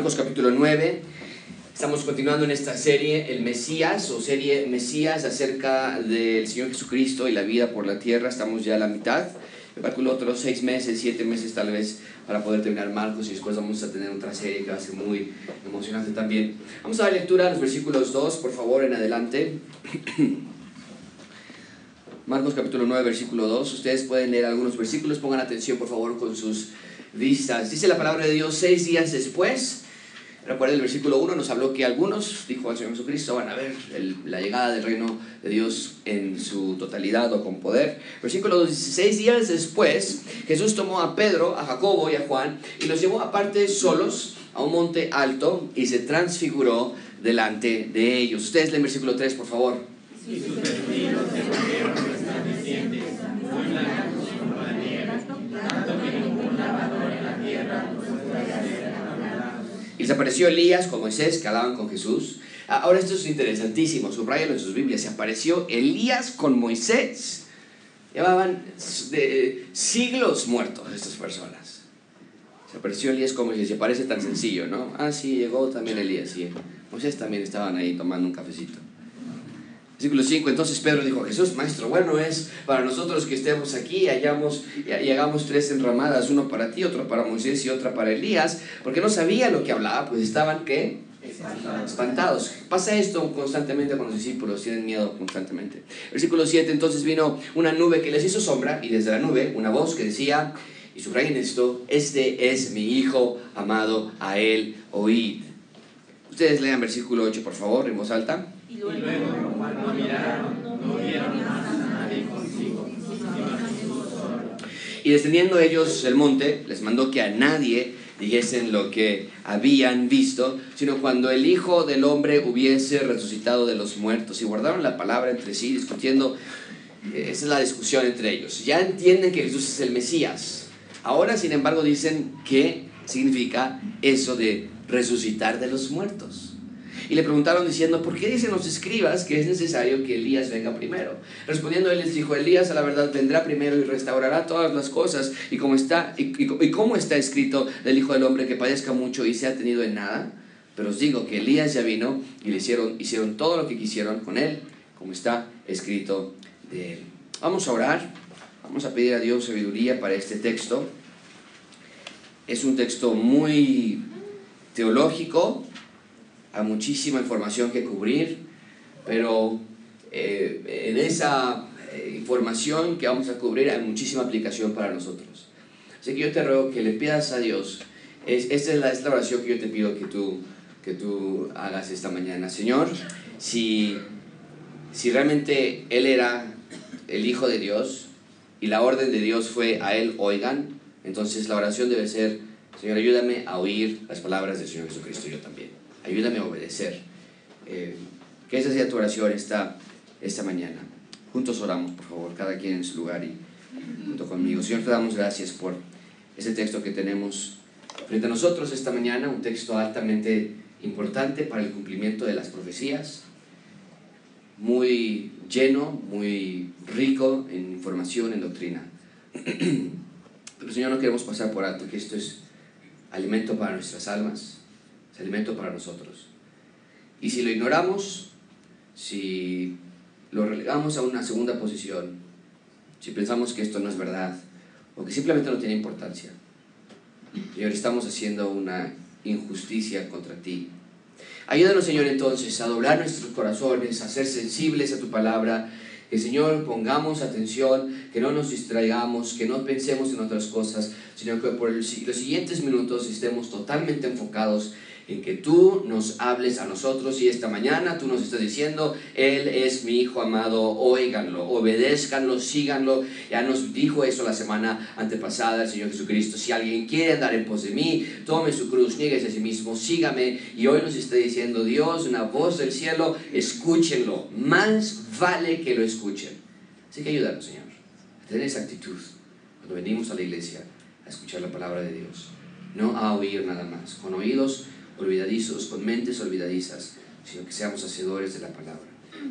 Marcos capítulo 9. Estamos continuando en esta serie, el Mesías, o serie Mesías acerca del Señor Jesucristo y la vida por la tierra. Estamos ya a la mitad. Me calculo otros seis meses, siete meses tal vez para poder terminar Marcos y después vamos a tener otra serie que va a ser muy emocionante también. Vamos a dar lectura a los versículos 2, por favor, en adelante. Marcos capítulo 9, versículo 2. Ustedes pueden leer algunos versículos, pongan atención por favor con sus vistas. Dice la palabra de Dios seis días después. Recuerden el versículo 1 nos habló que algunos, dijo al Señor Jesucristo, van a ver la llegada del reino de Dios en su totalidad o con poder. Versículo 2 dice, seis días después Jesús tomó a Pedro, a Jacobo y a Juan y los llevó aparte solos a un monte alto y se transfiguró delante de ellos. Ustedes leen versículo 3, por favor. Y sus vestidos se volvieron resplandecientes, muy blancos como la nieve, tanto que ningún lavador en la tierra los y les apareció Elías con Moisés que hablaban con Jesús. Ah, ahora esto es interesantísimo, subrayenlo en sus Biblias. Se apareció Elías con Moisés. Llevaban de siglos muertos estas personas. Se apareció Elías con Moisés. Se parece tan sencillo, ¿no? Ah, sí, llegó también Elías. Sí. Moisés también estaban ahí tomando un cafecito. Versículo 5, entonces Pedro dijo, Jesús, maestro, bueno es para nosotros que estemos aquí y, hayamos, y hagamos tres enramadas, uno para ti, otro para Moisés y otra para Elías, porque no sabía lo que hablaba, pues estaban, ¿qué? Espantados. Espantados. Pasa esto constantemente con los discípulos, tienen miedo constantemente. Versículo 7, entonces vino una nube que les hizo sombra y desde la nube una voz que decía, y subrayen esto, este es mi Hijo amado, a él oíd. Ustedes lean versículo 8, por favor, en voz alta. Y luego, cuando miraron, no vieron más a nadie consigo, Y descendiendo ellos el monte, les mandó que a nadie dijesen lo que habían visto, sino cuando el Hijo del Hombre hubiese resucitado de los muertos. Y guardaron la palabra entre sí, discutiendo. Eh, esa es la discusión entre ellos. Ya entienden que Jesús es el Mesías. Ahora, sin embargo, dicen qué significa eso de resucitar de los muertos. Y le preguntaron diciendo, ¿por qué dicen los escribas que es necesario que Elías venga primero? Respondiendo él les dijo, Elías a la verdad vendrá primero y restaurará todas las cosas. Y como está, y, y, está escrito del Hijo del Hombre que padezca mucho y sea tenido en nada. Pero os digo que Elías ya vino y le hicieron, hicieron todo lo que quisieron con él, como está escrito de él. Vamos a orar, vamos a pedir a Dios sabiduría para este texto. Es un texto muy teológico, hay muchísima información que cubrir, pero eh, en esa eh, información que vamos a cubrir hay muchísima aplicación para nosotros. Así que yo te ruego que le pidas a Dios, es, esta es la, oración que yo te pido que tú, que tú hagas esta mañana. Señor, si, si realmente Él era el Hijo de Dios y la orden de Dios fue a Él oigan, entonces la oración debe ser, Señor, ayúdame a oír las palabras del Señor Jesucristo yo también ayúdame a obedecer. Eh, que esa sea tu oración esta, esta mañana. Juntos oramos, por favor, cada quien en su lugar y junto conmigo. Señor, te damos gracias por ese texto que tenemos frente a nosotros esta mañana, un texto altamente importante para el cumplimiento de las profecías, muy lleno, muy rico en información, en doctrina. Pero Señor, no queremos pasar por alto que esto es alimento para nuestras almas, alimento para nosotros. Y si lo ignoramos, si lo relegamos a una segunda posición, si pensamos que esto no es verdad, o que simplemente no tiene importancia, Señor, estamos haciendo una injusticia contra ti. Ayúdanos, Señor, entonces a doblar nuestros corazones, a ser sensibles a tu palabra, que, Señor, pongamos atención, que no nos distraigamos, que no pensemos en otras cosas, sino que por los siguientes minutos estemos totalmente enfocados en que tú nos hables a nosotros y esta mañana tú nos estás diciendo, Él es mi Hijo amado, óiganlo, obedézcanlo, síganlo. Ya nos dijo eso la semana antepasada el Señor Jesucristo. Si alguien quiere andar en pos de mí, tome su cruz, nieguese a sí mismo, sígame. Y hoy nos está diciendo Dios, una voz del cielo, escúchenlo. Más vale que lo escuchen. Así que ayúdanos, Señor, a tener esa actitud cuando venimos a la iglesia a escuchar la palabra de Dios. No a oír nada más, con oídos olvidadizos, con mentes olvidadizas, sino que seamos hacedores de la palabra.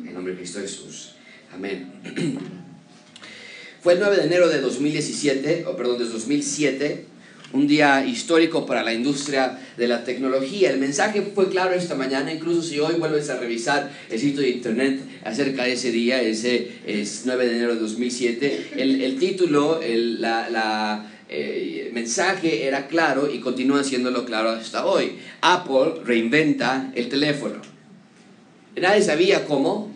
En nombre de Cristo Jesús. Amén. Fue el 9 de enero de 2017, o perdón, de 2007, un día histórico para la industria de la tecnología. El mensaje fue claro esta mañana, incluso si hoy vuelves a revisar el sitio de internet acerca de ese día, ese es 9 de enero de 2007, el, el título, el la, la eh, mensaje era claro y continúa siéndolo claro hasta hoy. Apple reinventa el teléfono. Nadie sabía cómo,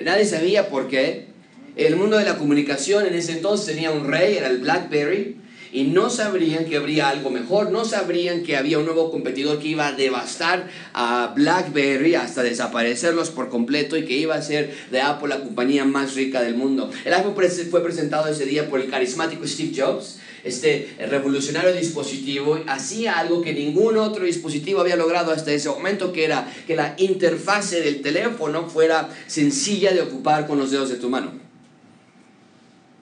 nadie sabía por qué. El mundo de la comunicación en ese entonces tenía un rey, era el BlackBerry y no sabrían que habría algo mejor, no sabrían que había un nuevo competidor que iba a devastar a BlackBerry hasta desaparecerlos por completo y que iba a ser de Apple la compañía más rica del mundo. El iPhone fue presentado ese día por el carismático Steve Jobs, este revolucionario dispositivo, hacía algo que ningún otro dispositivo había logrado hasta ese momento, que era que la interfase del teléfono fuera sencilla de ocupar con los dedos de tu mano.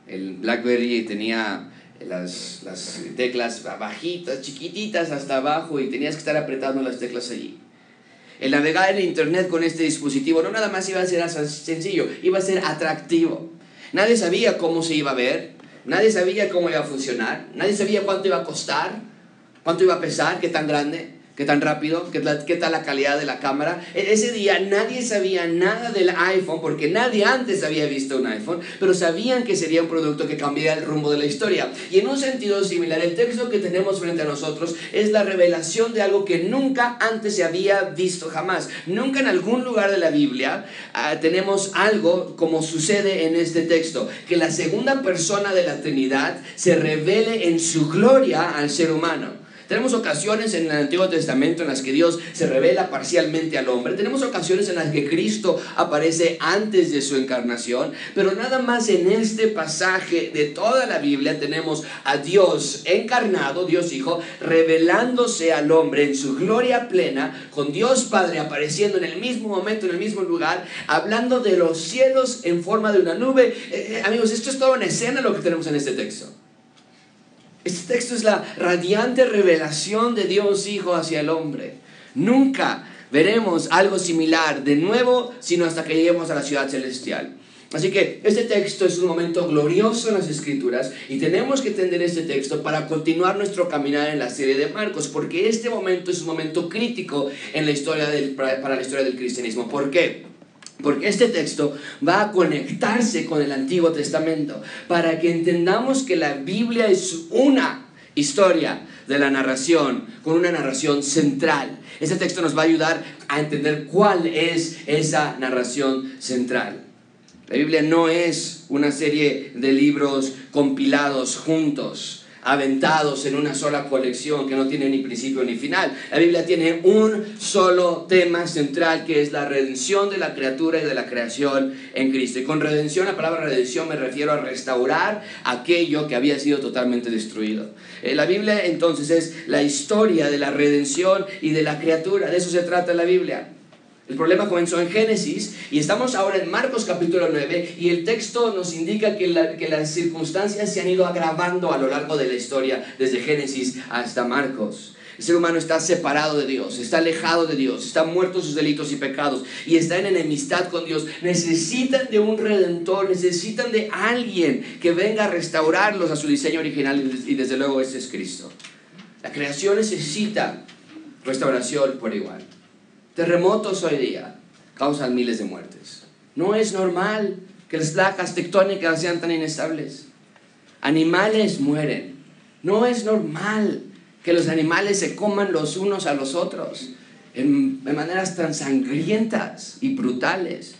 El BlackBerry tenía las, las teclas bajitas, chiquititas hasta abajo y tenías que estar apretando las teclas allí. El navegar en Internet con este dispositivo no nada más iba a ser sencillo, iba a ser atractivo. Nadie sabía cómo se iba a ver, nadie sabía cómo iba a funcionar, nadie sabía cuánto iba a costar, cuánto iba a pesar, qué tan grande qué tan rápido, qué, qué tal la calidad de la cámara. E, ese día nadie sabía nada del iPhone porque nadie antes había visto un iPhone, pero sabían que sería un producto que cambiaría el rumbo de la historia. Y en un sentido similar, el texto que tenemos frente a nosotros es la revelación de algo que nunca antes se había visto jamás. Nunca en algún lugar de la Biblia ah, tenemos algo como sucede en este texto, que la segunda persona de la Trinidad se revele en su gloria al ser humano. Tenemos ocasiones en el Antiguo Testamento en las que Dios se revela parcialmente al hombre. Tenemos ocasiones en las que Cristo aparece antes de su encarnación. Pero nada más en este pasaje de toda la Biblia tenemos a Dios encarnado, Dios Hijo, revelándose al hombre en su gloria plena, con Dios Padre apareciendo en el mismo momento, en el mismo lugar, hablando de los cielos en forma de una nube. Eh, eh, amigos, esto es toda una escena lo que tenemos en este texto. Este texto es la radiante revelación de Dios Hijo hacia el hombre. Nunca veremos algo similar de nuevo, sino hasta que lleguemos a la ciudad celestial. Así que este texto es un momento glorioso en las escrituras y tenemos que entender este texto para continuar nuestro caminar en la serie de Marcos, porque este momento es un momento crítico en la historia del, para la historia del cristianismo. ¿Por qué? Porque este texto va a conectarse con el Antiguo Testamento para que entendamos que la Biblia es una historia de la narración, con una narración central. Este texto nos va a ayudar a entender cuál es esa narración central. La Biblia no es una serie de libros compilados juntos aventados en una sola colección que no tiene ni principio ni final. La Biblia tiene un solo tema central que es la redención de la criatura y de la creación en Cristo. Y con redención, la palabra redención me refiero a restaurar aquello que había sido totalmente destruido. Eh, la Biblia entonces es la historia de la redención y de la criatura. De eso se trata la Biblia. El problema comenzó en Génesis y estamos ahora en Marcos capítulo 9 y el texto nos indica que, que, las circunstancias se han ido agravando a lo largo de la historia, desde Génesis hasta Marcos. El ser humano está separado de Dios, está alejado de Dios, está muerto sus delitos y pecados y está en enemistad con Dios. Necesitan de un redentor, necesitan de alguien que venga a restaurarlos a su diseño original y desde luego ese es Cristo. La creación necesita restauración por igual. Terremotos hoy día causan miles de muertes. No es normal que las placas tectónicas sean tan inestables. Animales mueren. No es normal que los animales se coman los unos a los otros en, maneras tan sangrientas y brutales.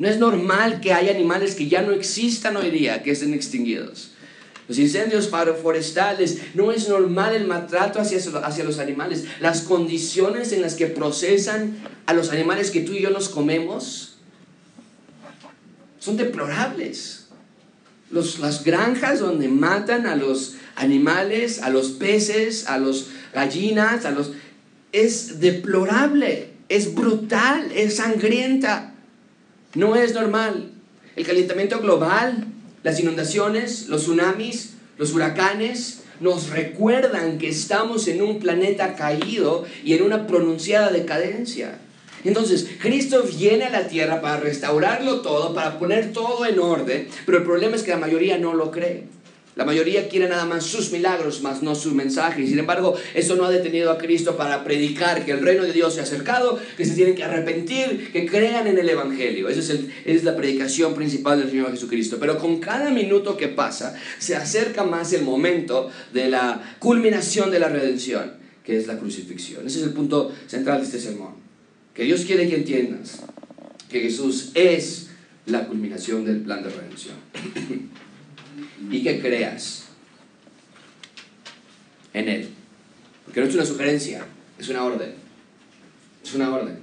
No es normal que haya animales que ya no existan hoy día, que estén extinguidos los incendios forestales, no es normal el maltrato hacia, hacia los animales, las condiciones en las que procesan a los animales que tú y yo nos comemos son deplorables. Los, las granjas donde matan a los animales, a los peces, a las gallinas, a los... es deplorable, es brutal, es sangrienta. No es normal. El calentamiento global las inundaciones, los tsunamis, los huracanes nos recuerdan que estamos en un planeta caído y en una pronunciada decadencia. Entonces, Cristo viene a la tierra para restaurarlo todo, para poner todo en orden, pero el problema es que la mayoría no lo cree. La mayoría quiere nada más sus milagros, más no su mensaje. Sin embargo, eso no ha detenido a Cristo para predicar que el reino de Dios se ha acercado, que se tienen que arrepentir, que crean en el Evangelio. Esa es, es la predicación principal del Señor Jesucristo. Pero con cada minuto que pasa, se acerca más el momento de la culminación de la redención, que es la crucifixión. Ese es el punto central de este sermón. Que Dios quiere que entiendas que Jesús es la culminación del plan de redención. y que creas en Él. Porque no es una sugerencia, es una orden. Es una orden.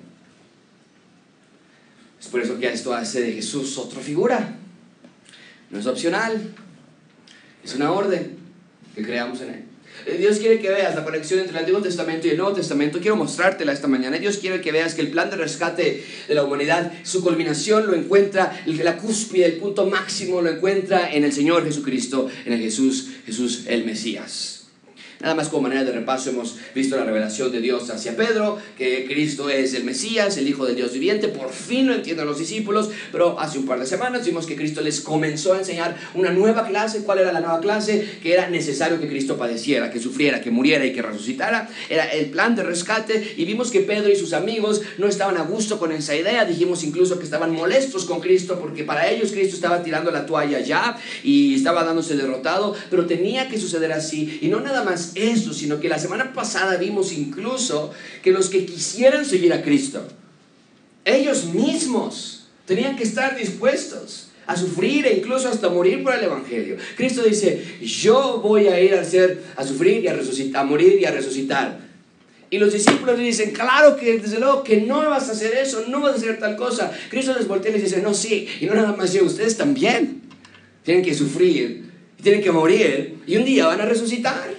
Es por eso que esto hace de Jesús otra figura. No es opcional, es una orden que creamos en Él. Eh, Dios quiere que veas la conexión entre el Antiguo Testamento y el Nuevo Testamento. Quiero mostrártela esta mañana. Dios quiere que veas que el plan de rescate de la humanidad, su culminación lo encuentra, la cúspide, el punto máximo lo encuentra en el Señor Jesucristo, en el Jesús, Jesús el Mesías. Nada más como manera de repaso hemos visto la revelación de Dios hacia Pedro, que Cristo es el Mesías, el Hijo de Dios viviente. Por fin lo entienden los discípulos, pero hace un par de semanas vimos que Cristo les comenzó a enseñar una nueva clase. ¿Cuál era la nueva clase? Que era necesario que Cristo padeciera, que sufriera, que muriera y que resucitara. Era el plan de rescate y vimos que Pedro y sus amigos no estaban a gusto con esa idea. Dijimos incluso que estaban molestos con Cristo porque para ellos Cristo estaba tirando la toalla ya y estaba dándose derrotado, pero tenía que suceder así y no nada más eso, sino que la semana pasada vimos incluso que los que quisieran seguir a Cristo, ellos mismos tenían que estar dispuestos a sufrir e incluso hasta morir por el Evangelio. Cristo dice, yo voy a ir a, hacer, a sufrir y a, resucitar, a morir y a resucitar. Y los discípulos dicen, claro que desde luego que no vas a hacer eso, no vas a hacer tal cosa. Cristo les voltea y les dice, no, sí, y no nada más ustedes también tienen que sufrir, tienen que morir y un día van a resucitar.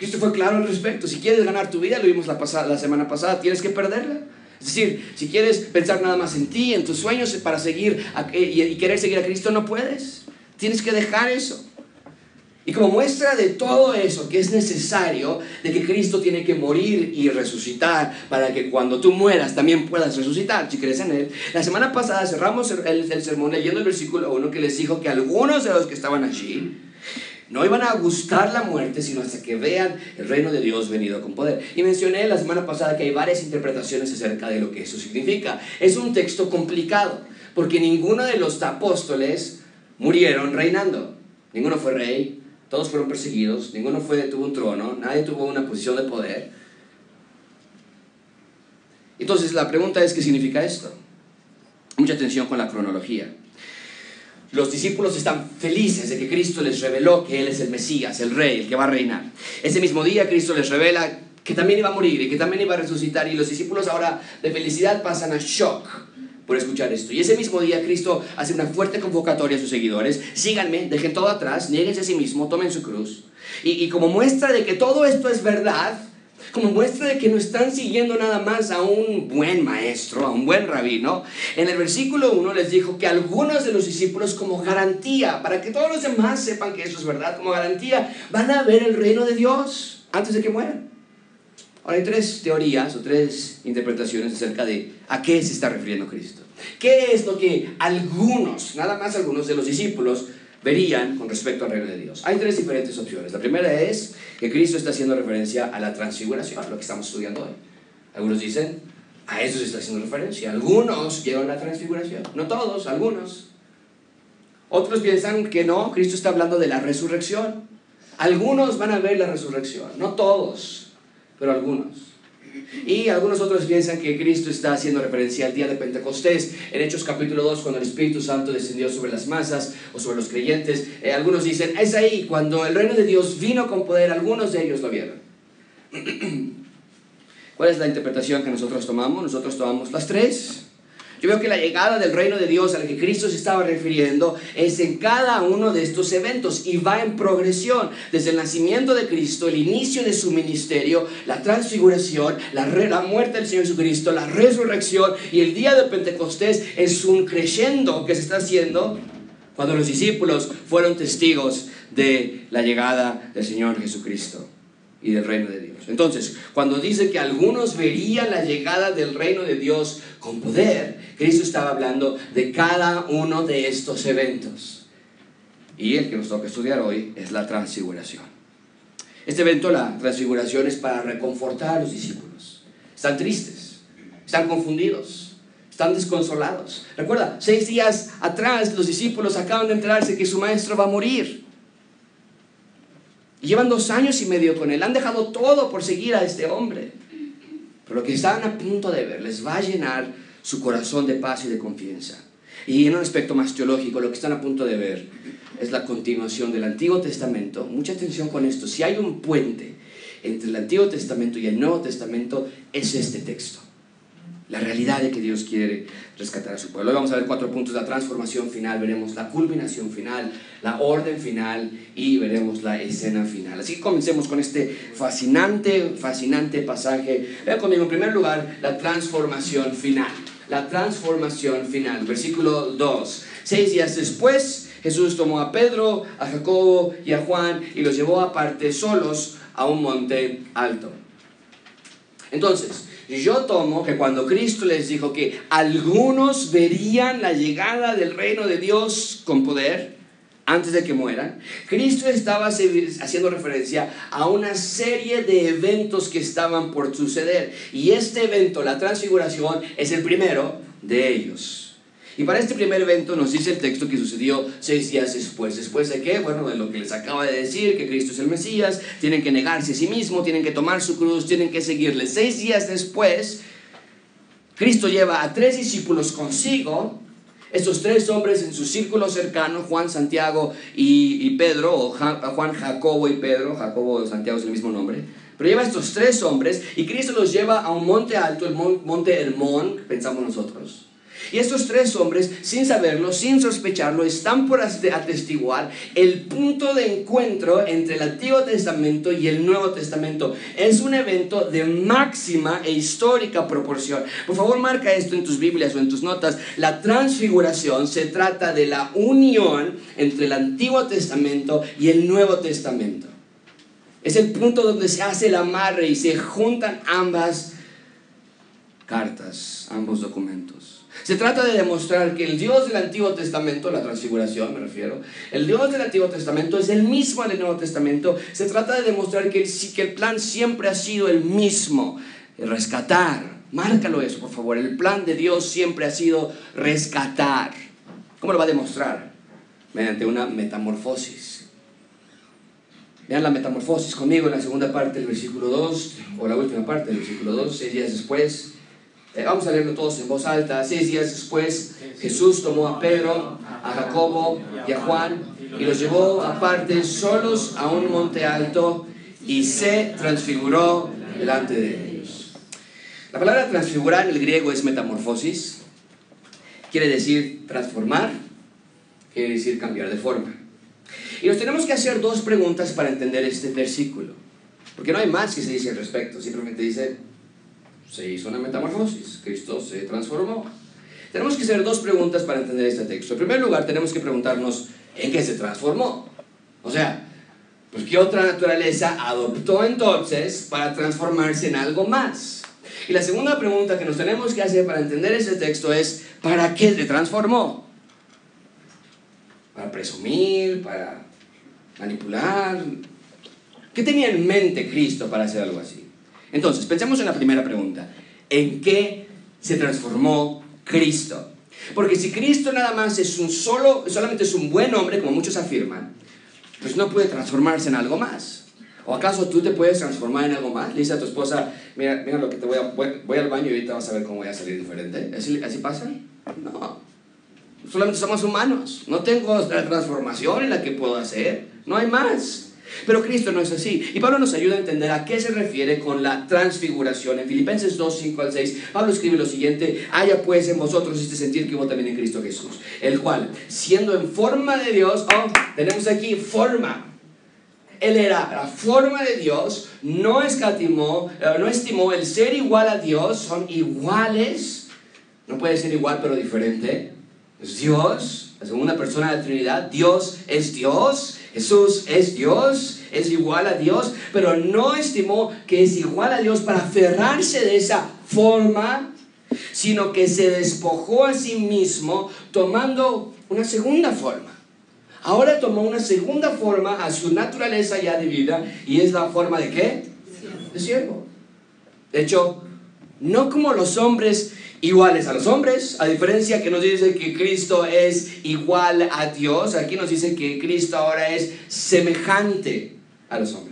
Cristo fue claro al respecto. Si quieres ganar tu vida, lo vimos la, pasada, la semana pasada, tienes que perderla. Es decir, si quieres pensar nada más en ti, en tus sueños para seguir y querer seguir a Cristo, no puedes. Tienes que dejar eso. Y como muestra de todo eso que es necesario, de que Cristo tiene que morir y resucitar para que cuando tú mueras también puedas resucitar, si crees en Él. La semana pasada cerramos el, el sermón leyendo el versículo 1 que les dijo que algunos de los que estaban allí, no iban a gustar la muerte, sino hasta que vean el reino de Dios venido con poder. Y mencioné la semana pasada que hay varias interpretaciones acerca de lo que eso significa. Es un texto complicado, porque ninguno de los apóstoles murieron reinando. Ninguno fue rey, todos fueron perseguidos, ninguno fue, tuvo un trono, nadie tuvo una posición de poder. Entonces la pregunta es, ¿qué significa esto? Mucha atención con la cronología los discípulos están felices de que Cristo les reveló que Él es el Mesías, el Rey, el que va a reinar. Ese mismo día Cristo les revela que también iba a morir y que también iba a resucitar y los discípulos ahora de felicidad pasan a shock por escuchar esto. Y ese mismo día Cristo hace una fuerte convocatoria a sus seguidores, síganme, dejen todo atrás, nieguense a sí mismo, tomen su cruz. Y, y como muestra de que todo esto es verdad, como muestra de que no están siguiendo nada más a un buen maestro, a un buen rabino. En el versículo 1 les dijo que algunos de los discípulos como garantía, para que todos los demás sepan que eso es verdad, como garantía, van a ver el reino de Dios antes de que mueran. Ahora hay tres teorías o tres interpretaciones acerca de a qué se está refiriendo Cristo. ¿Qué es lo que algunos, nada más algunos de los discípulos, verían con respecto al reino de Dios. Hay tres diferentes opciones. La primera es que Cristo está haciendo referencia a la transfiguración, lo que estamos estudiando hoy. Algunos dicen, a eso se está haciendo referencia. Algunos llevan la transfiguración, no todos, algunos. Otros piensan que no, Cristo está hablando de la resurrección. Algunos van a ver la resurrección, no todos, pero algunos. Y algunos otros piensan que Cristo está haciendo referencia al día de Pentecostés. En Hechos capítulo 2, cuando el Espíritu Santo descendió sobre las masas o sobre los creyentes, eh, algunos dicen, es ahí, cuando el reino de Dios vino con poder, algunos de ellos lo vieron. ¿Cuál es la interpretación que nosotros tomamos? Nosotros tomamos las tres. Yo veo que la llegada del reino de Dios al que Cristo se estaba refiriendo es en cada uno de estos eventos y va en progresión. Desde el nacimiento de Cristo, el inicio de su ministerio, la transfiguración, la, la muerte del Señor Jesucristo, la resurrección y el día de Pentecostés es un creyendo que se está haciendo cuando los discípulos fueron testigos de la llegada del Señor Jesucristo y del reino de Dios. Entonces, cuando dice que algunos verían la llegada del reino de Dios con poder, Cristo estaba hablando de cada uno de estos eventos. y el que nos toca estudiar hoy es la transfiguración. Este evento, la transfiguración, es para reconfortar a los discípulos. Están tristes, están confundidos, están desconsolados. Recuerda, seis días atrás los discípulos acaban de enterarse que su maestro va a morir. Llevan dos años y medio con él, han dejado todo por seguir a este hombre. Pero lo que están a punto de ver les va a llenar su corazón de paz y de confianza. Y en un aspecto más teológico, lo que están a punto de ver es la continuación del Antiguo Testamento. Mucha atención con esto. Si hay un puente entre el Antiguo Testamento y el Nuevo Testamento, es este texto. La realidad de que Dios quiere rescatar a su pueblo. Hoy vamos a ver cuatro puntos. La transformación final, veremos la culminación final, la orden final y veremos la escena final. Así que comencemos con este fascinante, fascinante pasaje. Vean conmigo, en primer lugar, la transformación final la transformación final. Versículo 2. Seis días después, Jesús tomó a Pedro, a Jacobo y a Juan y los llevó aparte solos a un monte alto. Entonces, yo tomo que cuando Cristo les dijo que algunos verían la llegada del reino de Dios con poder, antes de que mueran, Cristo estaba haciendo referencia a una serie de eventos que estaban por suceder. Y este evento, la transfiguración, es el primero de ellos. Y para este primer evento nos dice el texto que sucedió seis días después. ¿Después de qué? Bueno, de lo que les acaba de decir, que Cristo es el Mesías, tienen que negarse a sí mismo, tienen que tomar su cruz, tienen que seguirle. Seis días después, Cristo lleva a tres discípulos consigo estos tres hombres en su círculo cercano, Juan, Santiago y, Pedro, o Juan, Jacobo y Pedro, Jacobo Santiago es el mismo nombre, pero lleva a estos tres hombres y Cristo los lleva a un monte alto, el monte Hermón, pensamos nosotros. Y estos tres hombres, sin saberlo, sin sospecharlo, están por atestiguar el punto de encuentro entre el Antiguo Testamento y el Nuevo Testamento. Es un evento de máxima e histórica proporción. Por favor, marca esto en tus Biblias o en tus notas. La transfiguración se trata de la unión entre el Antiguo Testamento y el Nuevo Testamento. Es el punto donde se hace el amarre y se juntan ambas cartas, ambos documentos. Se trata de demostrar que el Dios del Antiguo Testamento, la transfiguración me refiero, el Dios del Antiguo Testamento es el mismo del Nuevo Testamento. Se trata de demostrar que el, que el plan siempre ha sido el mismo, rescatar. Márcalo eso, por favor. El plan de Dios siempre ha sido rescatar. ¿Cómo lo va a demostrar? Mediante una metamorfosis. Vean la metamorfosis conmigo en la segunda parte del versículo 2, o la última parte del versículo 2, seis días después. Eh, vamos a leerlo todos en voz alta. Seis días después, Jesús tomó a Pedro, a Jacobo y a Juan y los llevó aparte solos a un monte alto y se transfiguró delante de ellos. La palabra transfigurar en el griego es metamorfosis. Quiere decir transformar, quiere decir cambiar de forma. Y nos tenemos que hacer dos preguntas para entender este versículo. Porque no hay más que se dice al respecto. Simplemente dice, se hizo una metamorfosis, Cristo se transformó. Tenemos que hacer dos preguntas para entender este texto. En primer lugar, tenemos que preguntarnos en qué se transformó. O sea, pues qué otra naturaleza adoptó entonces para transformarse en algo más. Y la segunda pregunta que nos tenemos que hacer para entender este texto es, ¿para qué se transformó? ¿Para presumir? ¿Para manipular? ¿Qué tenía en mente Cristo para hacer algo así? Entonces, pensemos en la primera pregunta. ¿En qué se transformó Cristo? Porque si Cristo nada más es un solo, solamente es un buen hombre, como muchos afirman, pues no puede transformarse en algo más. ¿O acaso tú te puedes transformar en algo más? Le dice a tu esposa, mira, mira lo que te voy a... Voy, al baño y ahorita vas a ver cómo voy a salir diferente. ¿Así, ¿Así pasa? No. Solamente somos humanos. No tengo la transformación en la que puedo hacer. No hay más. Pero Cristo no es así. Y Pablo nos ayuda a entender a qué se refiere con la transfiguración. En Filipenses 2, 5 al 6, Pablo escribe lo siguiente, haya pues en vosotros este sentir que hubo también en Cristo Jesús, el cual, siendo en forma de Dios, oh, tenemos aquí forma. Él era la forma de Dios, no escatimó, eh, no estimó el ser igual a Dios, son iguales, no puede ser igual pero diferente. Es Dios, la segunda persona de la Trinidad, Dios es Dios, Jesús es Dios, es igual a Dios, pero no estimó que es igual a Dios para aferrarse de esa forma, sino que se despojó a sí mismo tomando una segunda forma. ahora tomó una segunda forma a su naturaleza ya de vida y es la forma de qué? De siervo. De hecho, no como los hombres iguales a los hombres, a diferencia que nos dice que Cristo es igual a Dios, aquí nos dice que Cristo ahora es semejante a los hombres.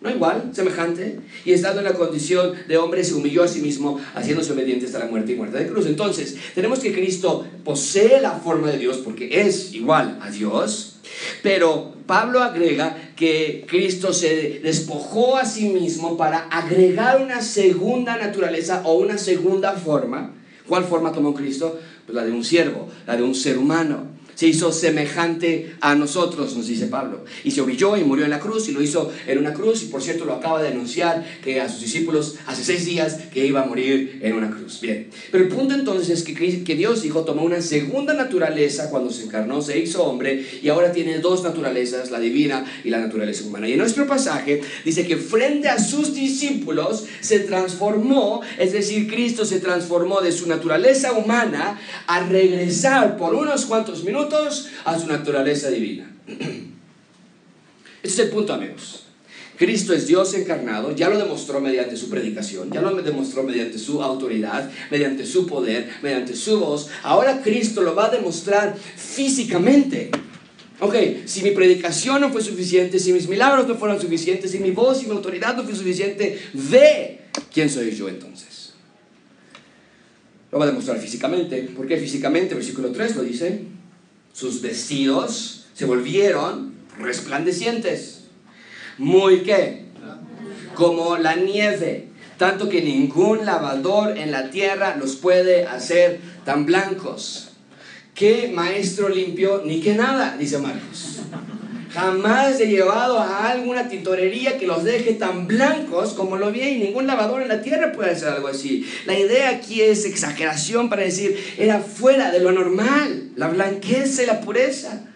No igual, semejante. Y estando en la condición de hombre, se humilló a sí mismo, haciéndose obediente hasta la muerte y muerte de cruz. Entonces, tenemos que Cristo posee la forma de Dios porque es igual a Dios. Pero Pablo agrega que Cristo se despojó a sí mismo para agregar una segunda naturaleza o una segunda forma. ¿Cuál forma tomó Cristo? Pues la de un siervo, la de un ser humano se hizo semejante a nosotros, nos dice Pablo. Y se humilló y murió en la cruz y lo hizo en una cruz. Y por cierto lo acaba de anunciar que a sus discípulos hace seis días que iba a morir en una cruz. Bien, pero el punto entonces es que, Dios dijo, tomó una segunda naturaleza cuando se encarnó, se hizo hombre y ahora tiene dos naturalezas, la divina y la naturaleza humana. Y en nuestro pasaje dice que frente a sus discípulos se transformó, es decir, Cristo se transformó de su naturaleza humana a regresar por unos cuantos minutos a su naturaleza divina. Este es el punto, amigos. Cristo es Dios encarnado, ya lo demostró mediante su predicación, ya lo demostró mediante su autoridad, mediante su poder, mediante su voz. Ahora Cristo lo va a demostrar físicamente. Ok, si mi predicación no fue suficiente, si mis milagros no fueron suficientes, si mi voz y mi autoridad no fue suficiente, ve quién soy yo entonces. Lo va a demostrar físicamente. ¿Por qué físicamente? Versículo 3 lo dice sus vestidos se volvieron resplandecientes. Muy qué? Como la nieve, tanto que ningún lavador en la tierra los puede hacer tan blancos. ¿Qué maestro limpio? Ni que nada, dice Marcos. Jamás he llevado a alguna tintorería que los deje tan blancos como lo vi y ningún lavador en la tierra puede hacer algo así. La idea aquí es exageración para decir, era fuera de lo normal, la blanqueza y la pureza.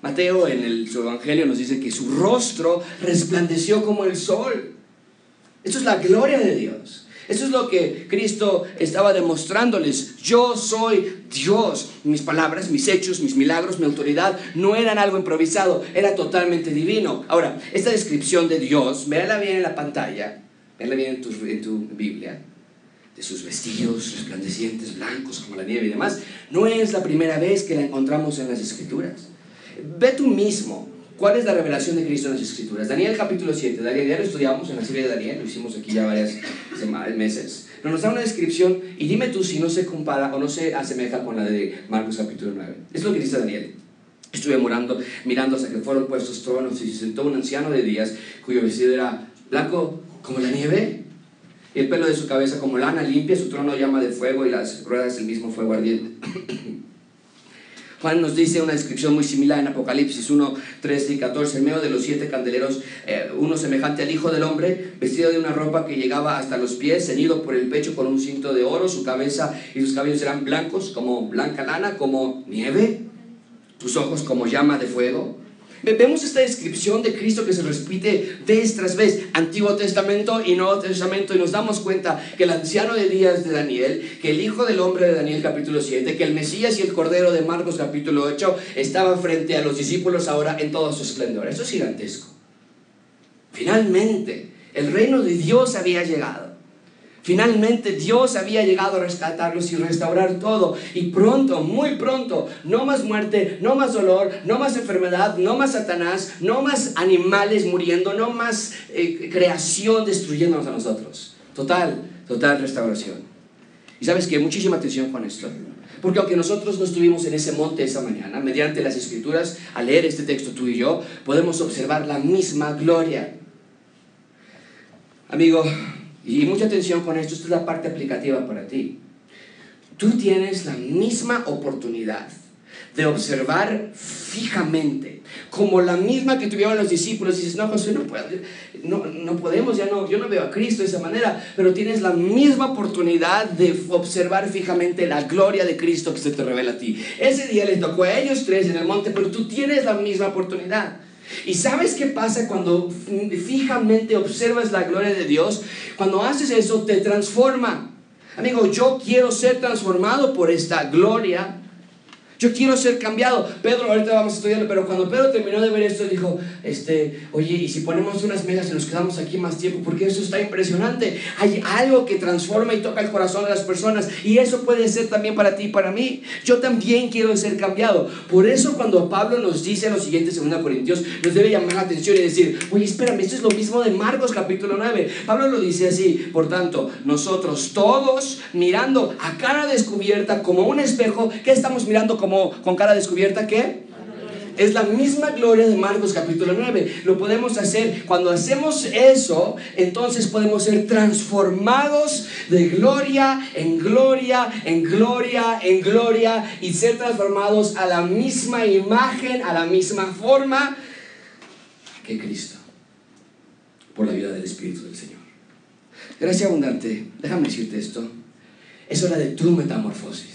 Mateo en el, su evangelio nos dice que su rostro resplandeció como el sol. Esto es la gloria de Dios. Eso es lo que Cristo estaba demostrándoles. Yo soy Dios. Mis palabras, mis hechos, mis milagros, mi autoridad no eran algo improvisado, era totalmente divino. Ahora, esta descripción de Dios, véala bien en la pantalla, véala bien en tu, en tu Biblia, de sus vestidos resplandecientes, blancos como la nieve y demás, no es la primera vez que la encontramos en las Escrituras. Ve tú mismo ¿Cuál es la revelación de Cristo en las Escrituras? Daniel capítulo 7. Daniel, ya lo estudiamos en la serie de Daniel, lo hicimos aquí ya varias semanas, meses. Pero nos da una descripción y dime tú si no se compara o no se asemeja con la de Marcos capítulo 9. Es lo que dice Daniel. Estuve morando, mirando hasta que fueron puestos tronos y se sentó un anciano de días cuyo vestido era blanco como la nieve y el pelo de su cabeza como lana limpia, su trono llama de fuego y las ruedas del mismo fuego ardiente. Juan nos dice una descripción muy similar en Apocalipsis 1, 13 y 14. En medio de los siete candeleros, eh, uno semejante al Hijo del Hombre, vestido de una ropa que llegaba hasta los pies, ceñido por el pecho con un cinto de oro, su cabeza y sus cabellos eran blancos como blanca lana, como nieve, sus ojos como llama de fuego Vemos esta descripción de Cristo que se repite vez tras vez, Antiguo Testamento y Nuevo Testamento, y nos damos cuenta que el anciano de días de Daniel, que el Hijo del Hombre de Daniel capítulo 7, que el Mesías y el Cordero de Marcos capítulo 8 estaban frente a los discípulos ahora en todo su esplendor. Eso es gigantesco. Finalmente, el reino de Dios había llegado. Finalmente Dios había llegado a rescatarlos y restaurar todo. Y pronto, muy pronto, no más muerte, no más dolor, no más enfermedad, no más Satanás, no más animales muriendo, no más eh, creación destruyéndonos a nosotros. Total, total restauración. Y sabes que muchísima atención con esto. Porque aunque nosotros no estuvimos en ese monte esa mañana, mediante las escrituras, al leer este texto tú y yo, podemos observar la misma gloria. Amigo, y mucha atención con esto, esta es la parte aplicativa para ti. Tú tienes la misma oportunidad de observar fijamente, como la misma que tuvieron los discípulos. Y dices, no, José, no, no, no podemos, ya no, yo no veo a Cristo de esa manera, pero tienes la misma oportunidad de observar fijamente la gloria de Cristo que se te revela a ti. Ese día les tocó a ellos tres en el monte, pero tú tienes la misma oportunidad. ¿Y sabes qué pasa cuando fijamente observas la gloria de Dios? Cuando haces eso te transforma. Amigo, yo quiero ser transformado por esta gloria. Yo quiero ser cambiado. Pedro, ahorita vamos a estudiarlo, pero cuando Pedro terminó de ver esto, dijo, este, oye, y si ponemos unas mesas y nos quedamos aquí más tiempo, porque eso está impresionante. Hay algo que transforma y toca el corazón de las personas, y eso puede ser también para ti y para mí. Yo también quiero ser cambiado. Por eso cuando Pablo nos dice lo siguiente, 2 Corintios, nos debe llamar la atención y decir, oye, espérame, esto es lo mismo de Marcos capítulo 9. Pablo lo dice así, por tanto, nosotros todos mirando a cara descubierta como un espejo, ¿qué estamos mirando? Como con cara descubierta, ¿qué? Es la misma gloria de Marcos capítulo 9. Lo podemos hacer. Cuando hacemos eso, entonces podemos ser transformados de gloria en gloria, en gloria, en gloria y ser transformados a la misma imagen, a la misma forma que Cristo. Por la vida del Espíritu del Señor. Gracias abundante. Déjame decirte esto. Es hora de tu metamorfosis.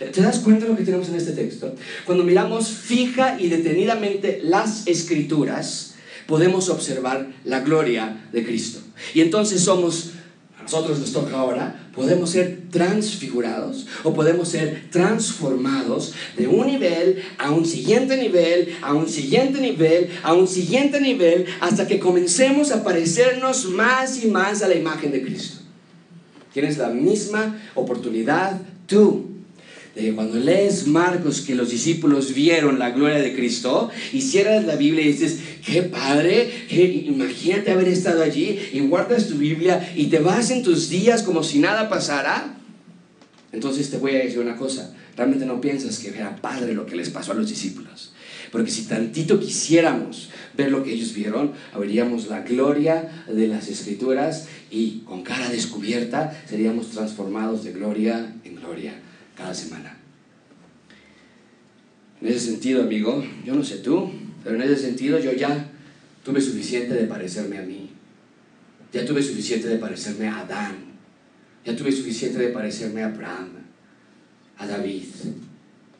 ¿Te das cuenta de lo que tenemos en este texto? Cuando miramos fija y detenidamente las escrituras, podemos observar la gloria de Cristo. Y entonces somos, a nosotros nos toca ahora, podemos ser transfigurados o podemos ser transformados de un nivel a un siguiente nivel, a un siguiente nivel, a un siguiente nivel, hasta que comencemos a parecernos más y más a la imagen de Cristo. Tienes la misma oportunidad tú cuando lees Marcos que los discípulos vieron la gloria de Cristo, y cierras la Biblia y dices, qué padre, imagínate haber estado allí y guardas tu Biblia y te vas en tus días como si nada pasara. Entonces te voy a decir una cosa, realmente no piensas que era padre lo que les pasó a los discípulos. Porque si tantito quisiéramos ver lo que ellos vieron, veríamos la gloria de las escrituras y con cara descubierta seríamos transformados de gloria en gloria cada semana. En ese sentido, amigo, yo no sé tú, pero en ese sentido yo ya tuve suficiente de parecerme a mí. Ya tuve suficiente de parecerme a Adán. Ya tuve suficiente de parecerme a Abraham, a David.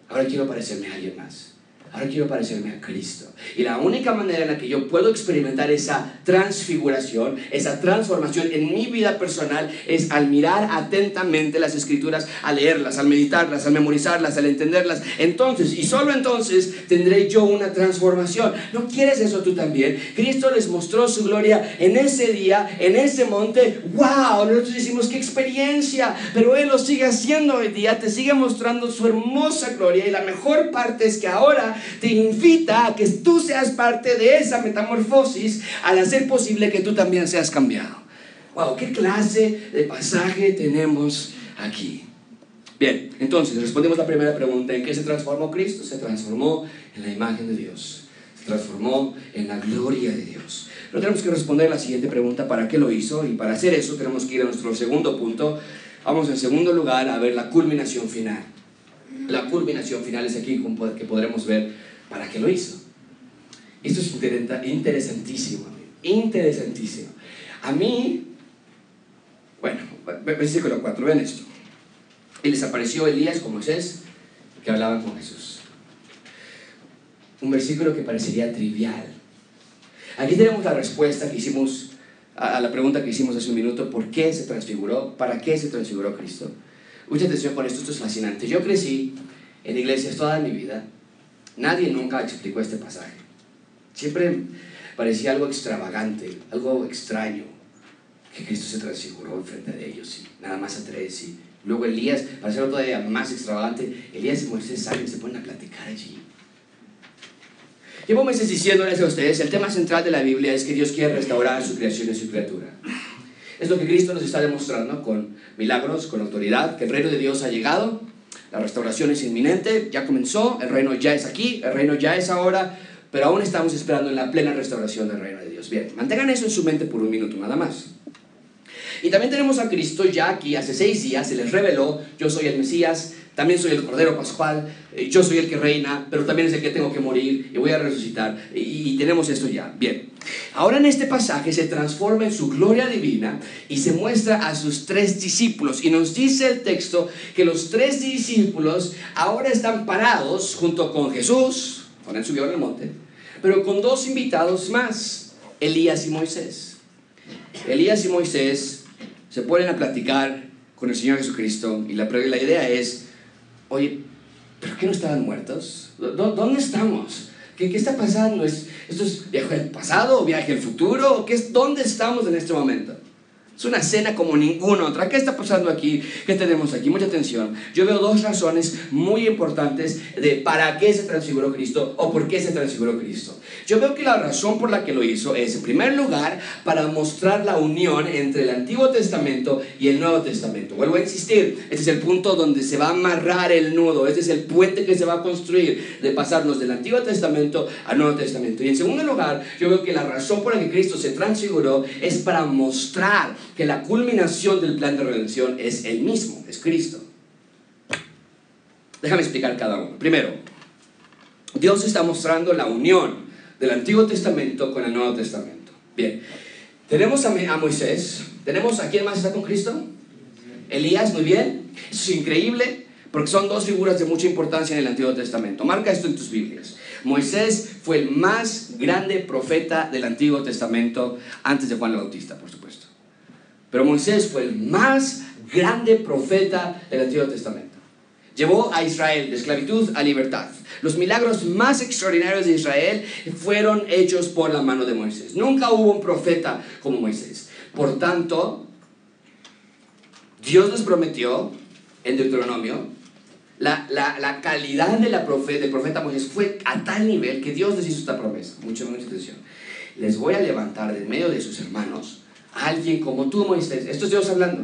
Ahora quiero parecerme a alguien más. Ahora quiero parecerme a Cristo. Y la única manera en la que yo puedo experimentar esa transfiguración, esa transformación en mi vida personal es al mirar atentamente las escrituras, al leerlas, al meditarlas, al memorizarlas, al entenderlas. Entonces, y solo entonces, tendré yo una transformación. ¿No quieres eso tú también? Cristo les mostró su gloria en ese día, en ese monte. ¡Wow! Nosotros decimos, ¡qué experiencia! Pero Él lo sigue haciendo hoy día, te sigue mostrando su hermosa gloria. Y la mejor parte es que ahora te invita a que tú seas parte de esa metamorfosis al hacer posible que tú también seas cambiado. Wow, qué clase de pasaje tenemos aquí. Bien, entonces respondemos la primera pregunta, ¿en qué se transformó Cristo? Se transformó en la imagen de Dios, se transformó en la gloria de Dios. Pero tenemos que responder la siguiente pregunta, ¿para qué lo hizo? Y para hacer eso tenemos que ir a nuestro segundo punto. Vamos en segundo lugar a ver la culminación final la culminación final es aquí que podremos ver para qué lo hizo. Esto es interesantísimo, interesantísimo. A mí, bueno, versículo 4, ven esto. Y les apareció Elías como Moisés, que hablaban con Jesús. Un versículo que parecería trivial. Aquí tenemos la respuesta que hicimos a la pregunta que hicimos hace un minuto, ¿por qué se transfiguró? ¿Para qué se transfiguró Cristo? Mucha atención con esto, esto es fascinante. Yo crecí en iglesias toda mi vida. Nadie nunca explicó este pasaje. Siempre parecía algo extravagante, algo extraño, que Cristo se transfiguró enfrente de ellos y nada más a tres. Y luego Elías, para hacerlo todavía más extravagante, Elías y Moisés salen y se ponen a platicar allí. Llevo meses diciéndoles a ustedes, el tema central de la Biblia es que Dios quiere restaurar su creación y su criatura. Es lo que Cristo nos está demostrando con milagros, con autoridad, que el reino de Dios ha llegado, la restauración es inminente, ya comenzó, el reino ya es aquí, el reino ya es ahora, pero aún estamos esperando en la plena restauración del reino de Dios. Bien, mantengan eso en su mente por un minuto nada más. Y también tenemos a Cristo ya aquí, hace seis días se les reveló, yo soy el Mesías, también soy el Cordero Pascual, eh, yo soy el que reina, pero también es el que tengo que morir y voy a resucitar. Y, tenemos esto ya. Bien, ahora en este pasaje se transforma en su gloria divina y se muestra a sus tres discípulos. Y nos dice el texto que los tres discípulos ahora están parados junto con Jesús, con él subió en el monte, pero con dos invitados más, Elías y Moisés. Elías y Moisés se ponen a platicar con el Señor Jesucristo y la, la idea es oye, ¿pero qué no estaban muertos? ¿Dónde estamos? ¿Qué, está pasando? ¿Es, ¿Esto es viaje al pasado o viaje al futuro? ¿Qué es, ¿Dónde estamos en este momento? Es una cena como ninguna otra. ¿Qué está pasando aquí? ¿Qué tenemos aquí? Mucha atención. Yo veo dos razones muy importantes de para qué se transfiguró Cristo o por qué se transfiguró Cristo. Yo veo que la razón por la que lo hizo es, en primer lugar, para mostrar la unión entre el Antiguo Testamento y el Nuevo Testamento. Vuelvo a insistir, este es el punto donde se va a amarrar el nudo, este es el puente que se va a construir de pasarnos del Antiguo Testamento al Nuevo Testamento. Y en segundo lugar, yo veo que la razón por la que Cristo se transfiguró es para mostrar que la culminación del plan de redención es el mismo, es Cristo. Déjame explicar cada uno. Primero, Dios está mostrando la unión del Antiguo Testamento con el Nuevo Testamento. Bien, tenemos a, Moisés, tenemos a quién más está con Cristo? Elías, muy bien. Eso es increíble porque son dos figuras de mucha importancia en el Antiguo Testamento. Marca esto en tus Biblias. Moisés fue el más grande profeta del Antiguo Testamento antes de Juan el Bautista, por supuesto. Pero Moisés fue el más grande profeta del Antiguo Testamento. Llevó a Israel de esclavitud a libertad. Los milagros más extraordinarios de Israel fueron hechos por la mano de Moisés. Nunca hubo un profeta como Moisés. Por tanto, Dios nos prometió en Deuteronomio, la, la, calidad de la del profeta Moisés fue a tal nivel que Dios les hizo esta promesa. Mucha atención. Les voy a levantar de medio de sus hermanos a alguien como tú, Moisés. Esto es Dios hablando.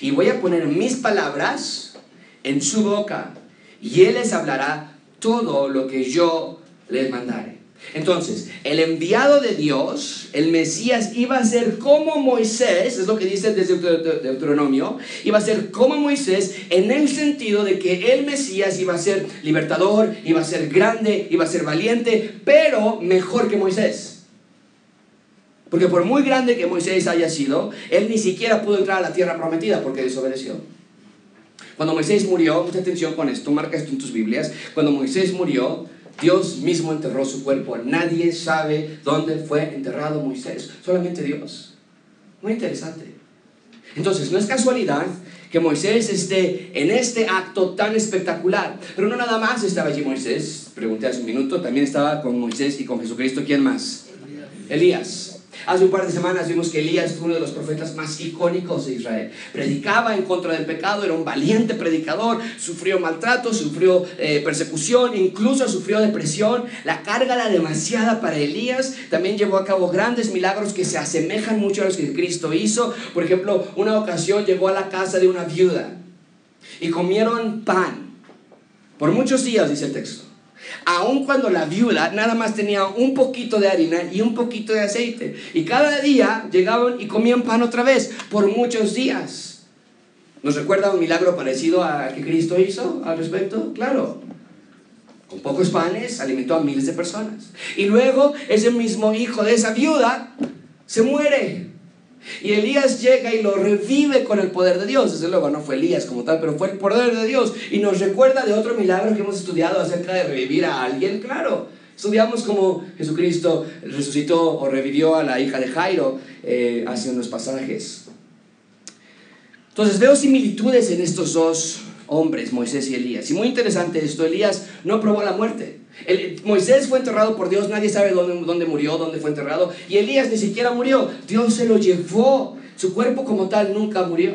Y voy a poner mis palabras en su boca y él les hablará todo lo que yo les mandaré. Entonces, el enviado de Dios, el Mesías, iba a ser como Moisés, es lo que dice desde Deuteronomio, iba a ser como Moisés en el sentido de que el Mesías iba a ser libertador, iba a ser grande, iba a ser valiente, pero mejor que Moisés. Porque por muy grande que Moisés haya sido, él ni siquiera pudo entrar a la tierra prometida porque desobedeció. Cuando Moisés murió, mucha atención con esto, marca esto en tus Biblias, cuando Moisés murió, Dios mismo enterró su cuerpo. Nadie sabe dónde fue enterrado Moisés, solamente Dios. Muy interesante. Entonces, no es casualidad que Moisés esté en este acto tan espectacular. Pero no nada más estaba allí Moisés, pregunté hace un minuto, también estaba con Moisés y con Jesucristo. ¿Quién más? Elías. Hace un par de semanas vimos que Elías fue uno de los profetas más icónicos de Israel. Predicaba en contra del pecado, era un valiente predicador, sufrió maltrato, sufrió eh, persecución, incluso sufrió depresión. La carga era demasiada para Elías. También llevó a cabo grandes milagros que se asemejan mucho a los que Cristo hizo. Por ejemplo, una ocasión llegó a la casa de una viuda y comieron pan. Por muchos días, dice el texto. Aun cuando la viuda nada más tenía un poquito de harina y un poquito de aceite. Y cada día llegaban y comían pan otra vez por muchos días. ¿Nos recuerda un milagro parecido a que Cristo hizo al respecto? Claro. Con pocos panes alimentó a miles de personas. Y luego ese mismo hijo de esa viuda se muere. Y Elías llega y lo revive con el poder de Dios. Desde luego no fue Elías como tal, pero fue el poder de Dios. Y nos recuerda de otro milagro que hemos estudiado acerca de revivir a alguien. Claro, estudiamos cómo Jesucristo resucitó o revivió a la hija de Jairo eh, hace unos pasajes. Entonces veo similitudes en estos dos hombres, Moisés y Elías. Y muy interesante esto, Elías no probó la muerte. Moisés fue enterrado por Dios, nadie sabe dónde, dónde murió, dónde fue enterrado. Y Elías ni siquiera murió, Dios se lo llevó. Su cuerpo como tal nunca murió.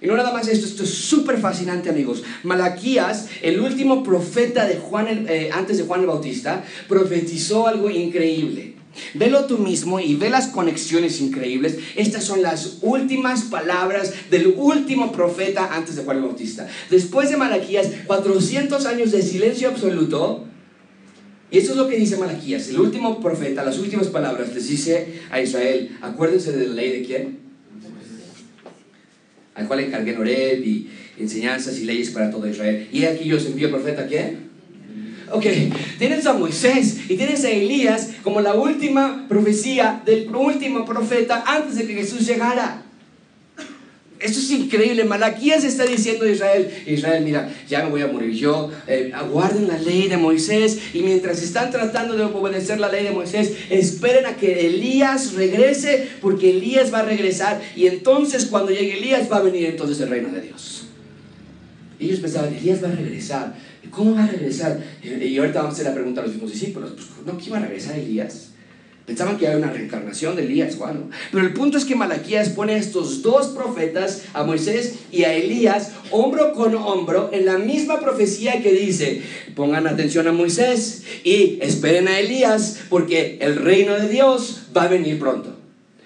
Y no nada más esto, esto es súper fascinante amigos. Malaquías, el último profeta de Juan eh, antes de Juan el Bautista, profetizó algo increíble. Velo tú mismo y ve las conexiones increíbles. Estas son las últimas palabras del último profeta antes de Juan el Bautista. Después de Malaquías, 400 años de silencio absoluto. Y eso es lo que dice Malaquías, el último profeta, las últimas palabras, les dice a Israel, acuérdense de la ley de quién? Al cual encargué en Oreb y enseñanzas y leyes para todo Israel. Y aquí yo os envío profeta, ¿quién? Ok, tienes a Moisés y tienes a Elías como la última profecía del último profeta antes de que Jesús llegara. Esto es increíble. Malaquías está diciendo a Israel, Israel, mira, ya me voy a morir yo, eh, aguarden la ley de Moisés y mientras están tratando de obedecer la ley de Moisés, esperen a que Elías regrese porque Elías va a regresar y entonces cuando llegue Elías va a venir entonces el reino de Dios. Ellos pensaban, Elías va a regresar. ¿Cómo va a regresar? Y ahorita vamos a hacer la pregunta a los mismos discípulos. Pues, ¿No que iba a regresar Elías? Pensaban que era una reencarnación de Elías o. Pero el punto es que Malaquías pone a estos dos profetas, a Moisés y a Elías, hombro con hombro, en la misma profecía que dice, pongan atención a Moisés y esperen a Elías, porque el reino de Dios va a venir pronto.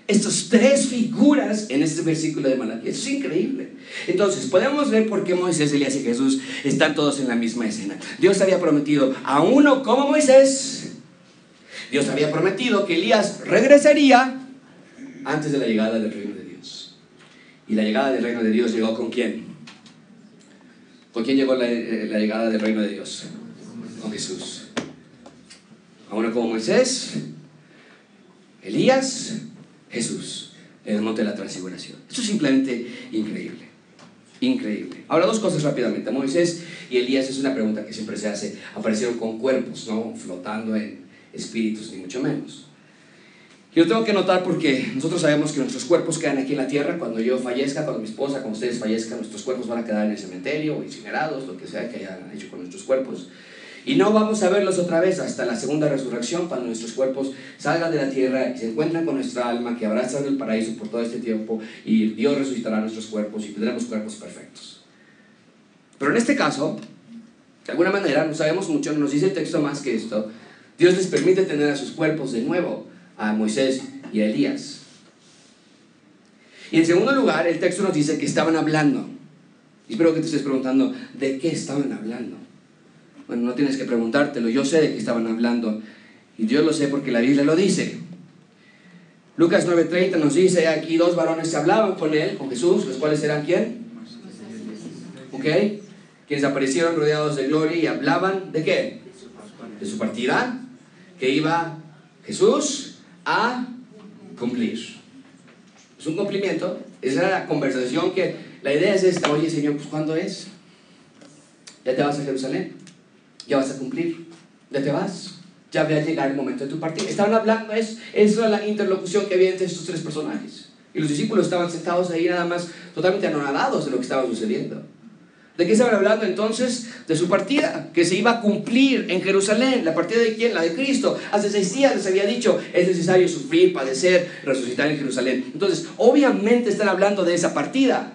Estas tres figuras en este versículo de Malaquías. es increíble. Entonces, podemos ver por qué Moisés, Elías y Jesús están todos en la misma escena. Dios había prometido a uno como Moisés, Dios había prometido que Elías regresaría antes de la llegada del reino de Dios. Y la llegada del reino de Dios llegó con quién? ¿Con quién llegó la, llegada del reino de Dios? Con Jesús. A uno como Moisés, Elías, Jesús, el monte de la transfiguración. Esto es simplemente increíble. Increíble. Ahora dos cosas rápidamente. Moisés y Elías es una pregunta que siempre se hace. Aparecieron con cuerpos, ¿no? Flotando en, espíritus, ni mucho menos. Yo tengo que notar porque nosotros sabemos que nuestros cuerpos quedan aquí en la tierra. Cuando yo fallezca, cuando mi esposa, cuando ustedes fallezcan, nuestros cuerpos van a quedar en el cementerio o incinerados, lo que sea que hayan hecho con nuestros cuerpos. Y no vamos a verlos otra vez hasta la segunda resurrección, cuando nuestros cuerpos salgan de la tierra y se encuentran con nuestra alma que habrá estado en el paraíso por todo este tiempo y Dios resucitará nuestros cuerpos y tendremos cuerpos perfectos. Pero en este caso, de alguna manera, no sabemos mucho, no nos dice el texto más que esto, Dios les permite tener a sus cuerpos de nuevo, a Moisés y a Elías. Y en segundo lugar, el texto nos dice que estaban hablando. Y espero que te estés preguntando, ¿de qué estaban hablando? Bueno, no tienes que preguntártelo, yo sé de qué estaban hablando. Y Dios lo sé porque la Biblia lo dice. Lucas 9:30 nos dice, aquí dos varones se hablaban con él, con Jesús, los cuales eran quién? ¿Ok? Quienes aparecieron rodeados de gloria y hablaban de qué? De su partida que iba Jesús a cumplir. Es un cumplimiento, esa era la conversación que la idea es esta, oye Señor, pues ¿cuándo es? Ya te vas a Jerusalén, ya vas a cumplir, ya te vas, ya va a llegar el momento de tu partida. Estaban hablando, es, esa era la interlocución que había entre estos tres personajes. Y los discípulos estaban sentados ahí nada más totalmente anonadados de lo que estaba sucediendo. ¿De qué estaban hablando entonces? De su partida, que se iba a cumplir en Jerusalén. ¿La partida de quién? La de Cristo. Hace seis días les había dicho, es necesario sufrir, padecer, resucitar en Jerusalén. Entonces, obviamente están hablando de esa partida.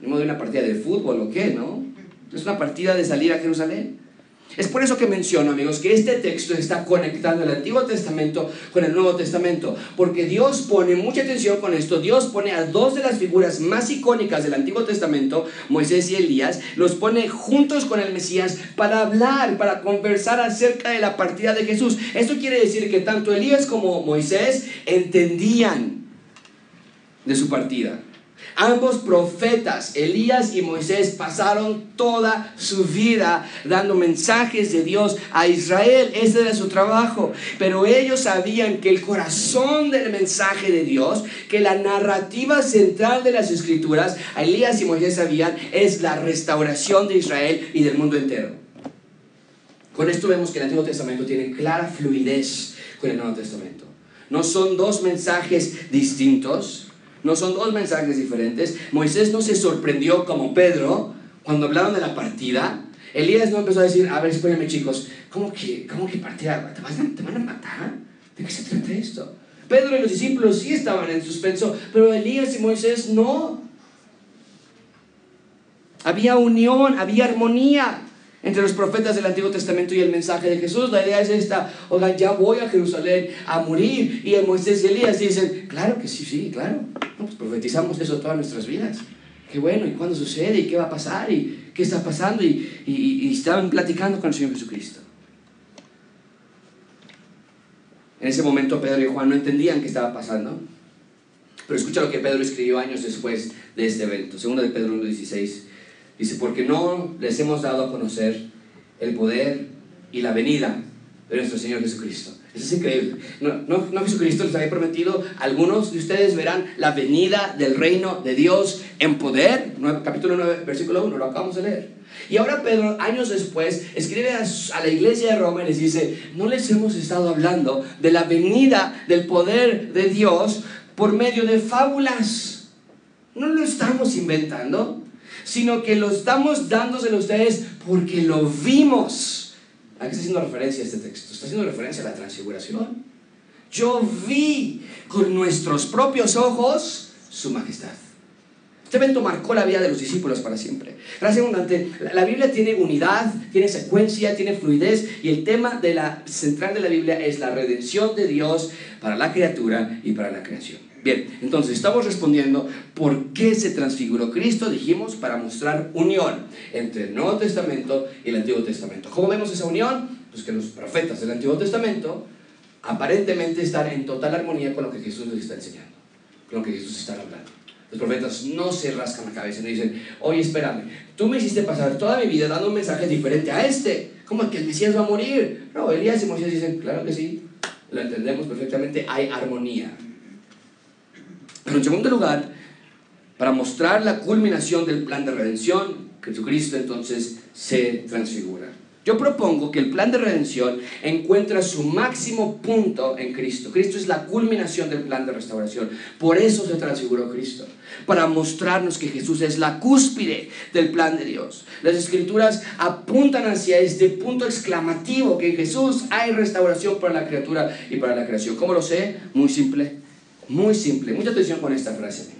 No de una partida de fútbol o qué, ¿no? Es una partida de salir a Jerusalén. Es por eso que menciono, amigos, que este texto está conectando el Antiguo Testamento con el Nuevo Testamento, porque Dios pone mucha atención con esto. Dios pone a dos de las figuras más icónicas del Antiguo Testamento, Moisés y Elías, los pone juntos con el Mesías para hablar, para conversar acerca de la partida de Jesús. Esto quiere decir que tanto Elías como Moisés entendían de su partida. Ambos profetas, Elías y Moisés, pasaron toda su vida dando mensajes de Dios a Israel. Ese era su trabajo. Pero ellos sabían que el corazón del mensaje de Dios, que la narrativa central de las escrituras, Elías y Moisés sabían, es la restauración de Israel y del mundo entero. Con esto vemos que el Antiguo Testamento tiene clara fluidez con el Nuevo Testamento. No son dos mensajes distintos, no son dos mensajes diferentes. Moisés no se sorprendió como Pedro cuando hablaron de la partida. Elías no empezó a decir, a ver, espérenme chicos, ¿cómo que, cómo que partida? ¿Te, van a matar? ¿De qué se trata esto? Pedro y los discípulos sí estaban en suspenso, pero Elías y Moisés no. Había unión, había armonía entre los profetas del Antiguo Testamento y el mensaje de Jesús. La idea es esta, oigan, ya voy a Jerusalén a morir. Y Moisés y Elías dicen, claro que sí, sí, claro. pues profetizamos eso todas nuestras vidas. Qué bueno, ¿y cuándo sucede? ¿Y qué va a pasar? ¿Y qué está pasando? Y, y, y estaban platicando con el Señor Jesucristo. En ese momento Pedro y Juan no entendían qué estaba pasando. Pero escucha lo que Pedro escribió años después de este evento. Segundo de Pedro 1.16 Dice, porque no les hemos dado a conocer el poder y la venida de nuestro Señor Jesucristo. Eso es increíble. No, no, Jesucristo les había prometido, algunos de ustedes verán la venida del reino de Dios en poder. capítulo 9, versículo 1, lo acabamos de leer. Y ahora Pedro, años después, escribe a la iglesia de Roma y les dice, no les hemos estado hablando de la venida del poder de Dios por medio de fábulas. No lo estamos inventando. Sino que lo estamos dándoselo a ustedes porque lo vimos. ¿A qué está haciendo referencia este texto? Está haciendo referencia a la transfiguración. Yo vi con nuestros propios ojos su majestad. Este evento marcó la vida de los discípulos para siempre. Gracias. La Biblia tiene unidad, tiene secuencia, tiene fluidez y el tema central de la Biblia es la redención de Dios para la criatura y para la creación. Bien, entonces estamos respondiendo por qué se transfiguró Cristo, dijimos, para mostrar unión entre el Nuevo Testamento y el Antiguo Testamento. ¿Cómo vemos esa unión? Pues que los profetas del Antiguo Testamento aparentemente están en total armonía con lo que Jesús les está enseñando, con lo que Jesús está hablando. Los profetas no se rascan la cabeza y dicen, oye, espérame, tú me hiciste pasar toda mi vida dando un mensaje diferente a este. ¿Cómo que el Mesías va a morir? No, Elías y Moisés dicen, claro que sí, lo entendemos perfectamente, hay armonía. Pero en segundo lugar, para mostrar la culminación del plan de redención, Jesucristo entonces se transfigura. Yo propongo que el plan de redención encuentra su máximo punto en Cristo. Cristo es la culminación del plan de restauración. Por eso se transfiguró Cristo, para mostrarnos que Jesús es la cúspide del plan de Dios. Las escrituras apuntan hacia este punto exclamativo que en Jesús hay restauración para la criatura y para la creación. ¿Cómo lo sé? Muy simple, muy simple. Mucha atención con esta frase.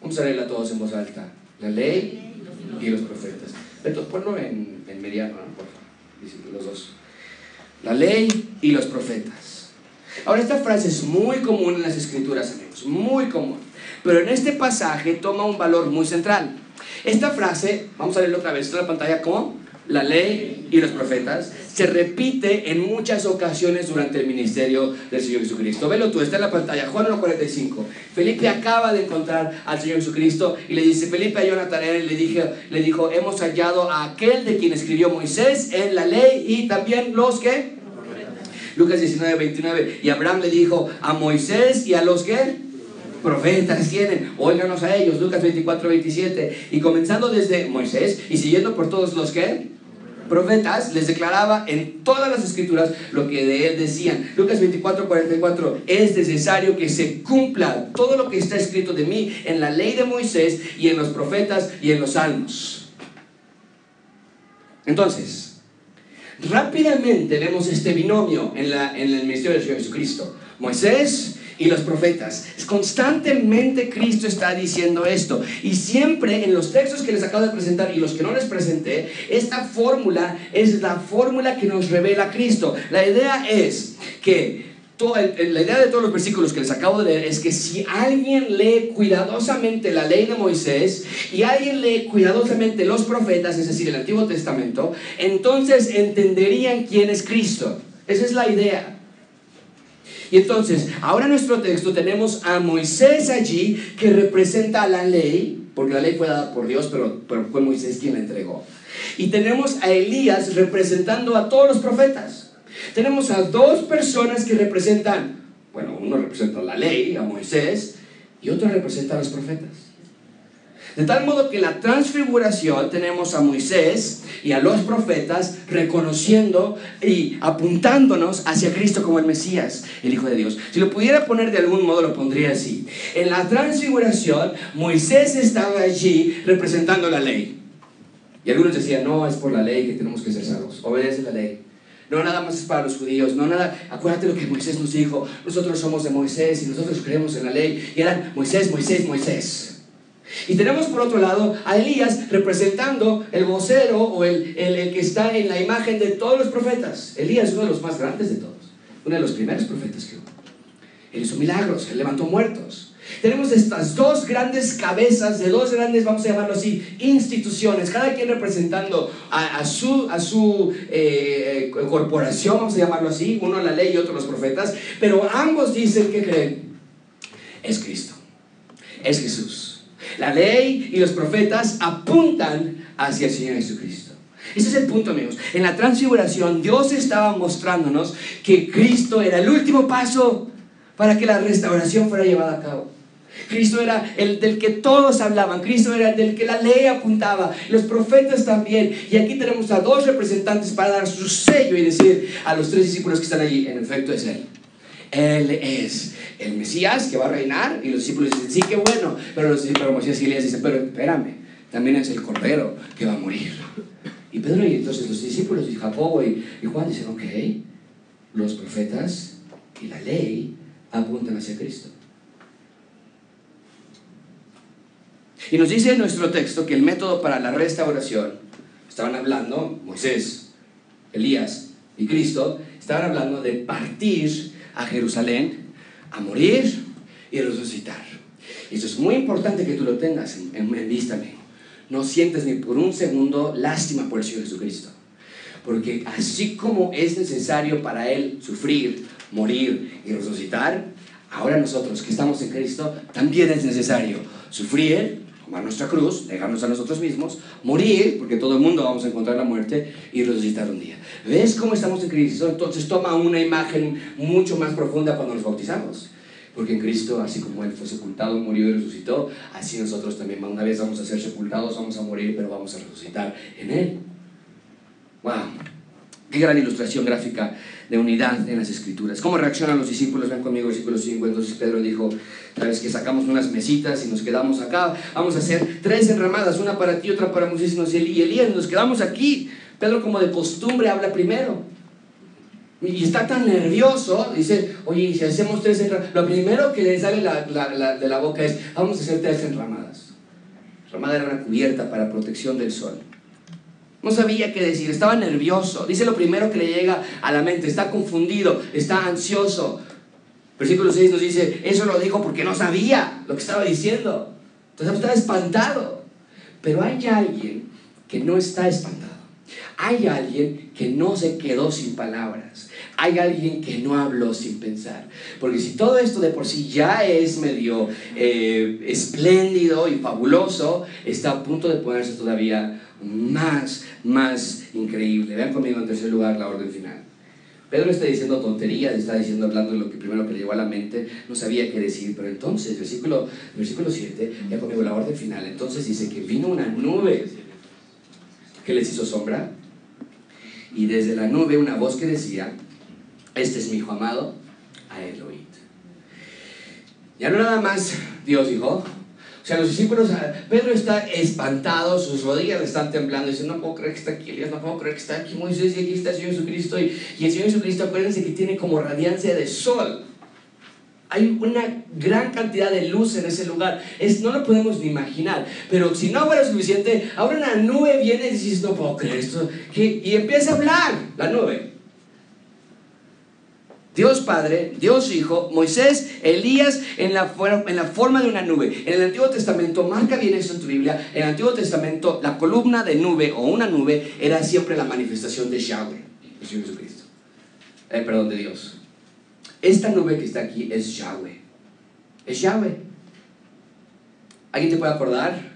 Vamos a leerla todos en voz alta. La ley y los profetas. Entonces, ponlo en, en mediano, por favor. Los dos. La ley y los profetas. Ahora, esta frase es muy común en las escrituras, amigos. Muy común. Pero en este pasaje toma un valor muy central. Esta frase, vamos a leerlo otra vez, está en la pantalla como la ley y los profetas, se repite en muchas ocasiones durante el ministerio del Señor Jesucristo. Velo tú, está en la pantalla, Juan 1.45. Felipe acaba de encontrar al Señor Jesucristo y le dice, Felipe halló a Natanael y le, dije, le dijo, hemos hallado a aquel de quien escribió Moisés en la ley y también los que... Lucas 19, 29. Y Abraham le dijo a Moisés y a los que profetas tienen, óiganos a ellos, Lucas 24, 27. Y comenzando desde Moisés y siguiendo por todos los que profetas, les declaraba en todas las escrituras lo que de él decían. Lucas 24, 44, es necesario que se cumpla todo lo que está escrito de mí en la ley de Moisés y en los profetas y en los salmos. Entonces, rápidamente vemos este binomio en, la, en el ministerio de Jesucristo. Moisés y los profetas. Constantemente Cristo está diciendo esto. Y siempre en los textos que les acabo de presentar y los que no les presenté, esta fórmula es la fórmula que nos revela Cristo. La idea es que la idea de todos los versículos que les acabo de leer es que si alguien lee cuidadosamente la ley de Moisés y alguien lee cuidadosamente los profetas, es decir, el Antiguo Testamento, entonces entenderían quién es Cristo. Esa es la idea. Y entonces, ahora en nuestro texto tenemos a Moisés allí que representa la ley, porque la ley fue dada por Dios, pero, pero fue Moisés quien la entregó. Y tenemos a Elías representando a todos los profetas. Tenemos a dos personas que representan, bueno, uno representa la ley, a Moisés, y otro representa a los profetas. De tal modo que la transfiguración tenemos a Moisés y a los profetas reconociendo y apuntándonos hacia Cristo como el Mesías, el Hijo de Dios. Si lo pudiera poner de algún modo, lo pondría así. En la transfiguración, Moisés estaba allí representando la ley. Y algunos decían, no, es por la ley que tenemos que ser salvos. Obedece la ley. No nada más es para los judíos, no nada, acuérdate lo que Moisés nos dijo, nosotros somos de Moisés y nosotros creemos en la ley. Y eran Moisés, Moisés, Moisés. Y tenemos por otro lado a Elías representando el vocero o el, el, que está en la imagen de todos los profetas. Elías es uno de los más grandes de todos, uno de los primeros profetas que hubo. Él hizo milagros, él levantó muertos. Tenemos estas dos grandes cabezas de dos grandes, vamos a llamarlo así, instituciones, cada quien representando a, su, a su eh, corporación, vamos a llamarlo así, uno la ley y otro los profetas, pero ambos dicen que creen, es Cristo, es Jesús. La ley y los profetas apuntan hacia el Señor Jesucristo. Ese es el punto, amigos. En la transfiguración, Dios estaba mostrándonos que Cristo era el último paso para que la restauración fuera llevada a cabo. Cristo era el del que todos hablaban, Cristo era el del que la ley apuntaba, los profetas también. Y aquí tenemos a dos representantes para dar su sello y decir a los tres discípulos que están allí, en efecto es Él. Él es el Mesías que va a reinar. Y los discípulos dicen, sí, qué bueno. Pero, los, pero Moisés y Elías dicen, pero espérame, también es el Cordero que va a morir. Y Pedro y entonces los discípulos y Jacobo y, y Juan dicen, ok, los profetas y la ley apuntan hacia Cristo. Y nos dice nuestro texto que el método para la restauración, estaban hablando Moisés, Elías y Cristo, estaban hablando de partir a Jerusalén, a morir y resucitar. Y eso es muy importante que tú lo tengas en, en vista, amigo. No sientes ni por un segundo lástima por el Señor Jesucristo. Porque así como es necesario para Él sufrir, morir y resucitar, ahora nosotros que estamos en Cristo, también es necesario sufrir, tomar nuestra cruz, negarnos a nosotros mismos, morir, porque todo el mundo vamos a encontrar la muerte, y resucitar un día. ¿Ves cómo estamos en Cristo? Entonces toma una imagen mucho más profunda cuando nos bautizamos. Porque en Cristo, así como Él fue sepultado, murió y resucitó, así nosotros también una vez vamos a ser sepultados, vamos a morir, pero vamos a resucitar en Él. ¡Wow! Qué gran ilustración gráfica de unidad en las escrituras. ¿Cómo reaccionan los discípulos? Ven conmigo, versículo 5. Entonces Pedro dijo, sabes que sacamos unas mesitas y nos quedamos acá. Vamos a hacer tres enramadas, una para ti, otra para Moisés y Elías. Nos quedamos aquí. Pedro como de costumbre habla primero. Y está tan nervioso, dice, oye, si hacemos tres enramadas, lo primero que le sale de la boca es, vamos a hacer tres enramadas. Ramada era una cubierta para protección del sol. No sabía qué decir, estaba nervioso. Dice lo primero que le llega a la mente, está confundido, está ansioso. Versículo 6 nos dice, eso lo dijo porque no sabía lo que estaba diciendo. Entonces estaba espantado. Pero hay alguien que no está espantado. Hay alguien que no se quedó sin palabras. Hay alguien que no habló sin pensar. Porque si todo esto de por sí ya es medio eh, espléndido y fabuloso, está a punto de ponerse todavía más, más increíble. Vean conmigo en tercer lugar la orden final. Pedro está diciendo tonterías, está diciendo, hablando de lo que primero que le llegó a la mente, no sabía qué decir, pero entonces, versículo, versículo 7, ya conmigo la orden final, entonces dice que vino una nube que les hizo sombra, y desde la nube una voz que decía, este es mi hijo amado, a él oíd. Ya no nada más Dios dijo, o sea, los discípulos, ah, Pedro está espantado, sus rodillas están temblando, dice, no puedo creer que está aquí Elías, no puedo creer que está aquí Moisés y aquí está el Señor Jesucristo. Y, y el Señor Jesucristo, acuérdense que tiene como radiancia de sol. Hay una gran cantidad de luz en ese lugar. Es, no lo podemos ni imaginar. Pero si no fuera suficiente, ahora una nube viene y dices, no puedo creer esto. Y empieza a hablar la nube. Dios Padre, Dios Hijo, Moisés, Elías en la, forma de una nube. En el Antiguo Testamento, marca bien esto en tu Biblia, en el Antiguo Testamento la columna de nube o una nube era siempre la manifestación de Yahweh, de Jesucristo. Eh, perdón, de Dios. Esta nube que está aquí es Yahweh. Es Yahweh. ¿Alguien te puede acordar?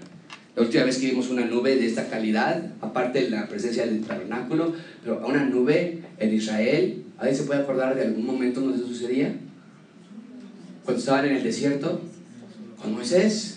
La última vez que vimos una nube de esta calidad, aparte de la presencia del tabernáculo, pero una nube en Israel ¿Alguien se puede acordar de algún momento donde eso sucedía? Cuando estaban en el desierto, con Moisés.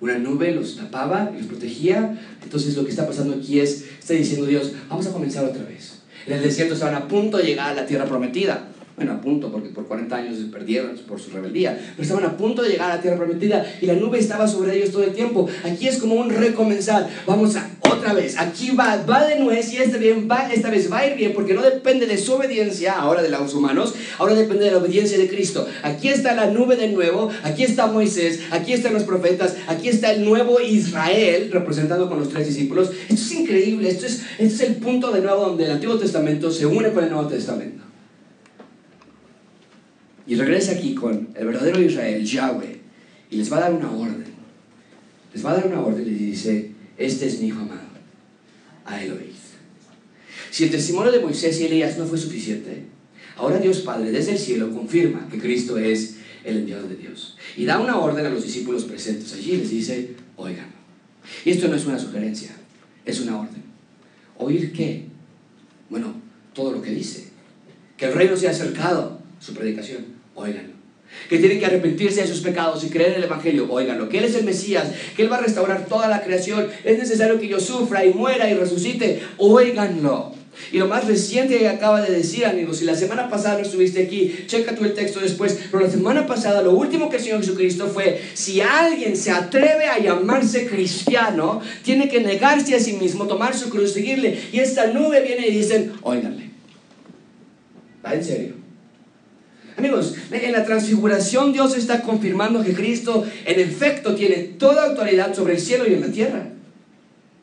Una nube los tapaba y los protegía. Entonces lo que está pasando aquí es, está diciendo Dios, vamos a comenzar otra vez. En el desierto estaban a punto de llegar a la tierra prometida bueno, a punto, porque por 40 años se perdieron por su rebeldía, pero estaban a punto de llegar a la tierra prometida y la nube estaba sobre ellos todo el tiempo. Aquí es como un recomenzar. Vamos a otra vez, aquí va, va de nuez y esta, bien, va, esta vez va a ir bien, porque no depende de su obediencia, ahora de los humanos, ahora depende de la obediencia de Cristo. Aquí está la nube de nuevo, aquí está Moisés, aquí están los profetas, aquí está el nuevo Israel, representado con los tres discípulos. Esto es increíble, esto es, esto es el punto de nuevo donde el Antiguo Testamento se une con el Nuevo Testamento. Y regresa aquí con el verdadero Israel, Yahweh, y les va a dar una orden. Les va a dar una orden y dice, este es mi hijo amado, a él Si el testimonio de Moisés y Elías no fue suficiente, ahora Dios Padre desde el cielo confirma que Cristo es el enviado de Dios. Y da una orden a los discípulos presentes allí les dice, oigan. Y esto no es una sugerencia, es una orden. ¿Oír qué? Bueno, todo lo que dice. Que el reino se ha acercado, su predicación óiganlo. Que tienen que arrepentirse de sus pecados y creer en el Evangelio, óiganlo. Que Él es el Mesías, que Él va a restaurar toda la creación. Es necesario que yo sufra y muera y resucite, óiganlo. Y lo más reciente que acaba de decir, amigos, si la semana pasada no estuviste aquí, checa tú el texto después, pero la semana pasada lo último que el Señor Jesucristo fue, si alguien se atreve a llamarse cristiano, tiene que negarse a sí mismo, tomar su cruz, seguirle. Y esta nube viene y dicen, óiganle, ¿va en serio? Amigos, en la transfiguración Dios está confirmando que Cristo en efecto tiene toda autoridad sobre el cielo y en la tierra.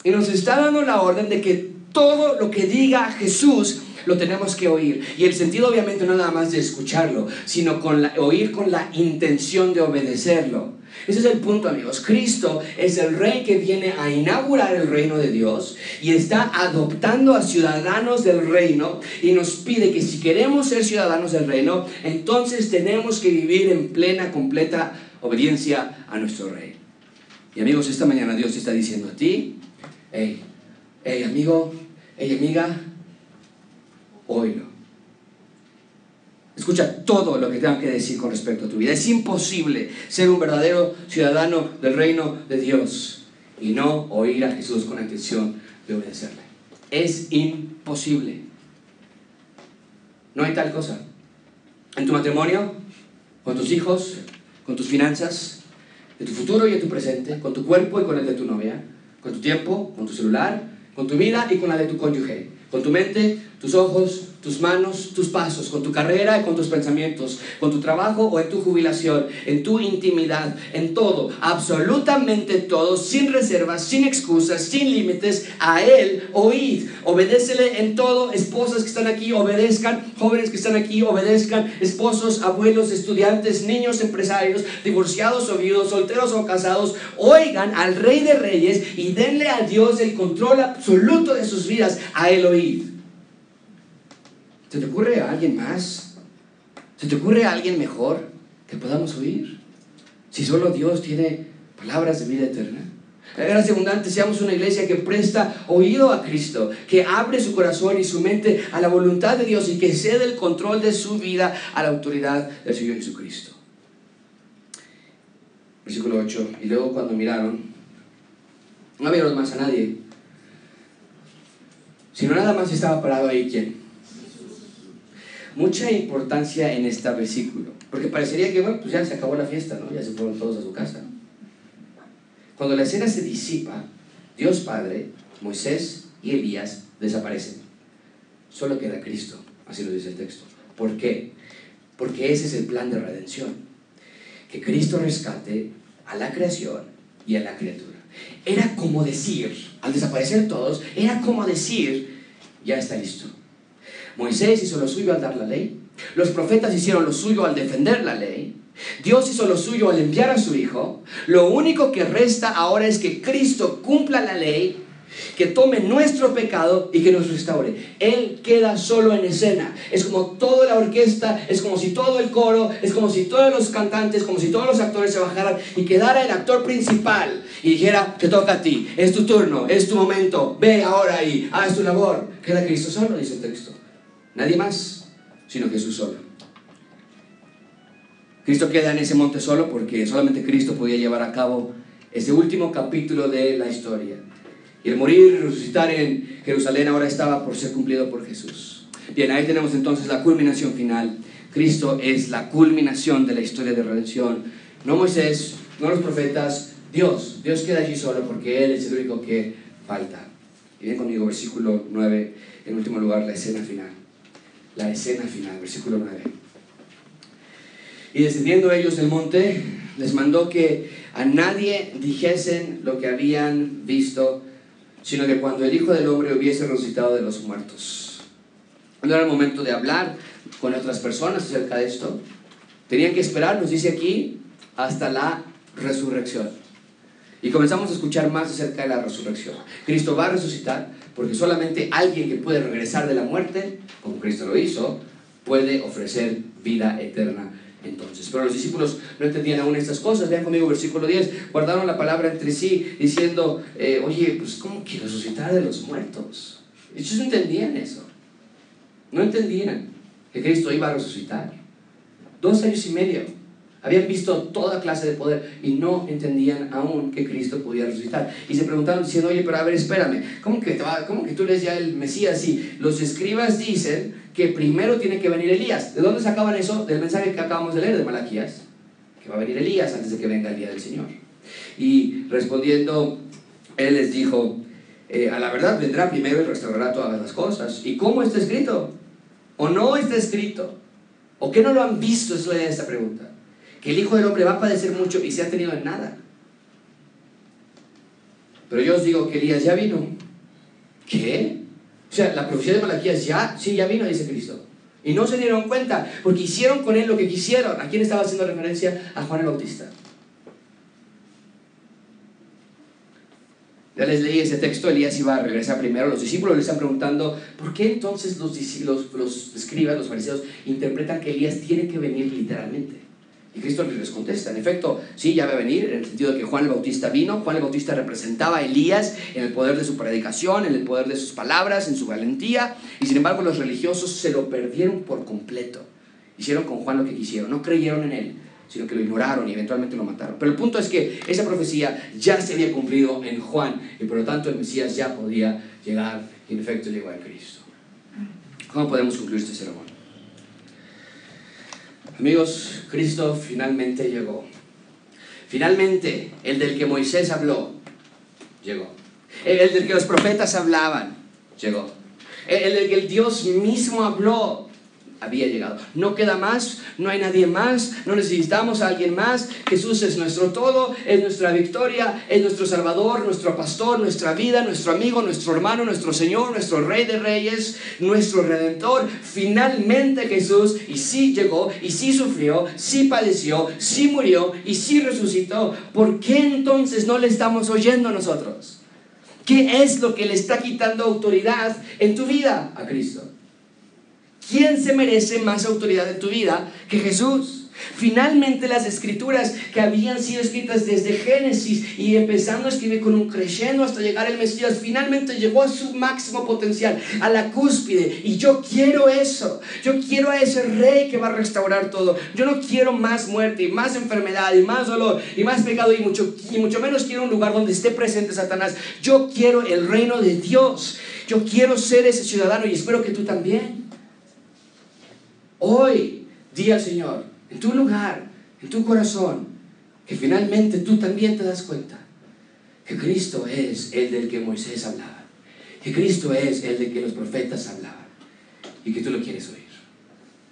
Y nos está dando la orden de que todo lo que diga Jesús lo tenemos que oír. Y el sentido obviamente no nada más de escucharlo, sino con oír con la intención de obedecerlo. Ese es el punto, amigos. Cristo es el rey que viene a inaugurar el reino de Dios y está adoptando a ciudadanos del reino y nos pide que si queremos ser ciudadanos del reino, entonces tenemos que vivir en plena, completa obediencia a nuestro rey. Y amigos, esta mañana Dios está diciendo a ti, hey, hey amigo, hey amiga, oílo. Escucha todo lo que tengo que decir con respecto a tu vida. Es imposible ser un verdadero ciudadano del reino de Dios y no oír a Jesús con la intención de obedecerle. Es imposible. No hay tal cosa. En tu matrimonio, con tus hijos, con tus finanzas, de tu futuro y en tu presente, con tu cuerpo y con el de tu novia, con tu tiempo, con tu celular, con tu vida y con la de tu cónyuge, con tu mente, tus ojos, tus manos, tus pasos, con tu carrera y con tus pensamientos, con tu trabajo o en tu jubilación, en tu intimidad, en todo, absolutamente todo, sin reservas, sin excusas, sin límites, a Él oíd, obedécele en todo, esposas que están aquí, obedezcan, jóvenes que están aquí, obedezcan, esposos, abuelos, estudiantes, niños, empresarios, divorciados o viudos, solteros o casados, oigan al Rey de Reyes y denle a Dios el control absoluto de sus vidas, a Él oíd. ¿Se te ocurre a alguien más? ¿Se te ocurre a alguien mejor que podamos oír? Si solo Dios tiene palabras de vida eterna. Gracias abundante, seamos una iglesia que presta oído a Cristo, que abre su corazón y su mente a la voluntad de Dios y que cede el control de su vida a la autoridad del Señor Jesucristo. Versículo 8. Y luego cuando miraron, no vieron más a nadie, sino nada más estaba parado ahí quien mucha importancia en este versículo, porque parecería que, bueno, pues ya se acabó la fiesta, ¿no? Ya se fueron todos a su casa. Cuando la escena se disipa, Dios Padre, Moisés y Elías desaparecen. Solo queda Cristo, así lo dice el texto. ¿Por qué? Porque ese es el plan de redención. Que Cristo rescate a la creación y a la criatura. Era como decir, al desaparecer todos, era como decir, ya está listo Moisés hizo lo suyo al dar la ley. Los profetas hicieron lo suyo al defender la ley. Dios hizo lo suyo al enviar a su Hijo. Lo único que resta ahora es que Cristo cumpla la ley, que tome nuestro pecado y que nos restaure. Él queda solo en escena. Es como toda la orquesta, es como si todo el coro, es como si todos los cantantes, como si todos los actores se bajaran y quedara el actor principal y dijera, te toca a ti, es tu turno, es tu momento, ve ahora y haz tu labor. Queda Cristo solo, dice el texto. Nadie más, sino Jesús solo. Cristo queda en ese monte solo porque solamente Cristo podía llevar a cabo ese último capítulo de la historia. Y el morir y resucitar en Jerusalén ahora estaba por ser cumplido por Jesús. Bien, ahí tenemos entonces la culminación final. Cristo es la culminación de la historia de redención. No Moisés, no los profetas, Dios. Dios queda allí solo porque Él es el único que falta. Y ven conmigo, versículo 9, en último lugar, la escena final la escena final, versículo 9. Y descendiendo ellos del monte, les mandó que a nadie dijesen lo que habían visto, sino que cuando el Hijo del Hombre hubiese resucitado de los muertos. No era el momento de hablar con otras personas acerca de esto. Tenían que esperar, nos dice aquí, hasta la resurrección. Y comenzamos a escuchar más acerca de la resurrección. Cristo va a resucitar, porque solamente alguien que puede regresar de la muerte, como Cristo lo hizo, puede ofrecer vida eterna entonces. Pero los discípulos no entendían aún estas cosas. Vean conmigo versículo 10. Guardaron la palabra entre sí diciendo, eh, oye, pues ¿cómo que resucitar de los muertos? Ellos no entendían eso. No entendían que Cristo iba a resucitar. Dos años y medio Habían visto toda clase de poder y no entendían aún que Cristo podía resucitar. Y se preguntaron diciendo, oye, pero a ver, espérame, ¿cómo que, ¿cómo que tú eres ya el Mesías? Y los escribas dicen que primero tiene que venir Elías. ¿De dónde sacaban eso? Del mensaje que acabamos de leer de Malaquías, que va a venir Elías antes de que venga el día del Señor. Y respondiendo, él les dijo, eh, a la verdad vendrá primero y restaurará todas las cosas. ¿Y cómo está escrito? ¿O no está escrito? ¿O qué no lo han visto? Es la idea de esta pregunta el Hijo del Hombre va a padecer mucho y se ha tenido en nada. Pero yo os digo que Elías ya vino. ¿Qué? O sea, la profecía de Malaquías ya, sí, ya vino, dice Cristo. Y no se dieron cuenta, porque hicieron con él lo que quisieron. ¿A quién estaba haciendo referencia? A Juan el Bautista. Ya les leí ese texto, Elías iba a regresar primero, los discípulos le están preguntando, ¿por qué entonces los, los, los escribas, los fariseos, interpretan que Elías tiene que venir literalmente? Y Cristo les contesta, en efecto, sí, ya va a venir, en el sentido de que Juan el Bautista vino, Juan el Bautista representaba a Elías en el poder de su predicación, en el poder de sus palabras, en su valentía, y sin embargo los religiosos se lo perdieron por completo. Hicieron con Juan lo que quisieron, no creyeron en él, sino que lo ignoraron y eventualmente lo mataron. Pero el punto es que esa profecía ya se había cumplido en Juan, y por lo tanto el Mesías ya podía llegar, y en efecto llegó a Cristo. ¿Cómo podemos concluir este sermón? Amigos, Cristo finalmente llegó. Finalmente, el del que Moisés habló, llegó. El del que los profetas hablaban, llegó. El del que el Dios mismo habló, había llegado. No queda más, no hay nadie más, no necesitamos a alguien más. Jesús es nuestro todo, es nuestra victoria, es nuestro Salvador, nuestro pastor, nuestra vida, nuestro amigo, nuestro hermano, nuestro Señor, nuestro Rey de Reyes, nuestro Redentor. Finalmente Jesús, y sí llegó, y sí sufrió, sí padeció, sí murió, y sí resucitó. ¿Por qué entonces no le estamos oyendo nosotros? ¿Qué es lo que le está quitando autoridad en tu vida a Cristo? ¿Quién se merece más autoridad en tu vida que Jesús? Finalmente las escrituras que habían sido escritas desde Génesis y empezando a escribir con un creyendo hasta llegar el Mesías, finalmente llegó a su máximo potencial, a la cúspide. Y yo quiero eso. Yo quiero a ese rey que va a restaurar todo. Yo no quiero más muerte y más enfermedad y más dolor y más pecado y mucho, y mucho menos quiero un lugar donde esté presente Satanás. Yo quiero el reino de Dios. Yo quiero ser ese ciudadano y espero que tú también. Hoy, di al Señor, en tu lugar, en tu corazón, que finalmente tú también te das cuenta que Cristo es el del que Moisés hablaba, que Cristo es el de que los profetas hablaban y que tú lo quieres oír.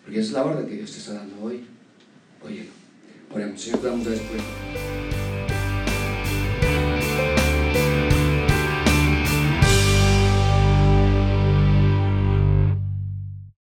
Porque esa es la orden que Dios te está dando hoy. Óyelo. Oremos, Señor, te damos después.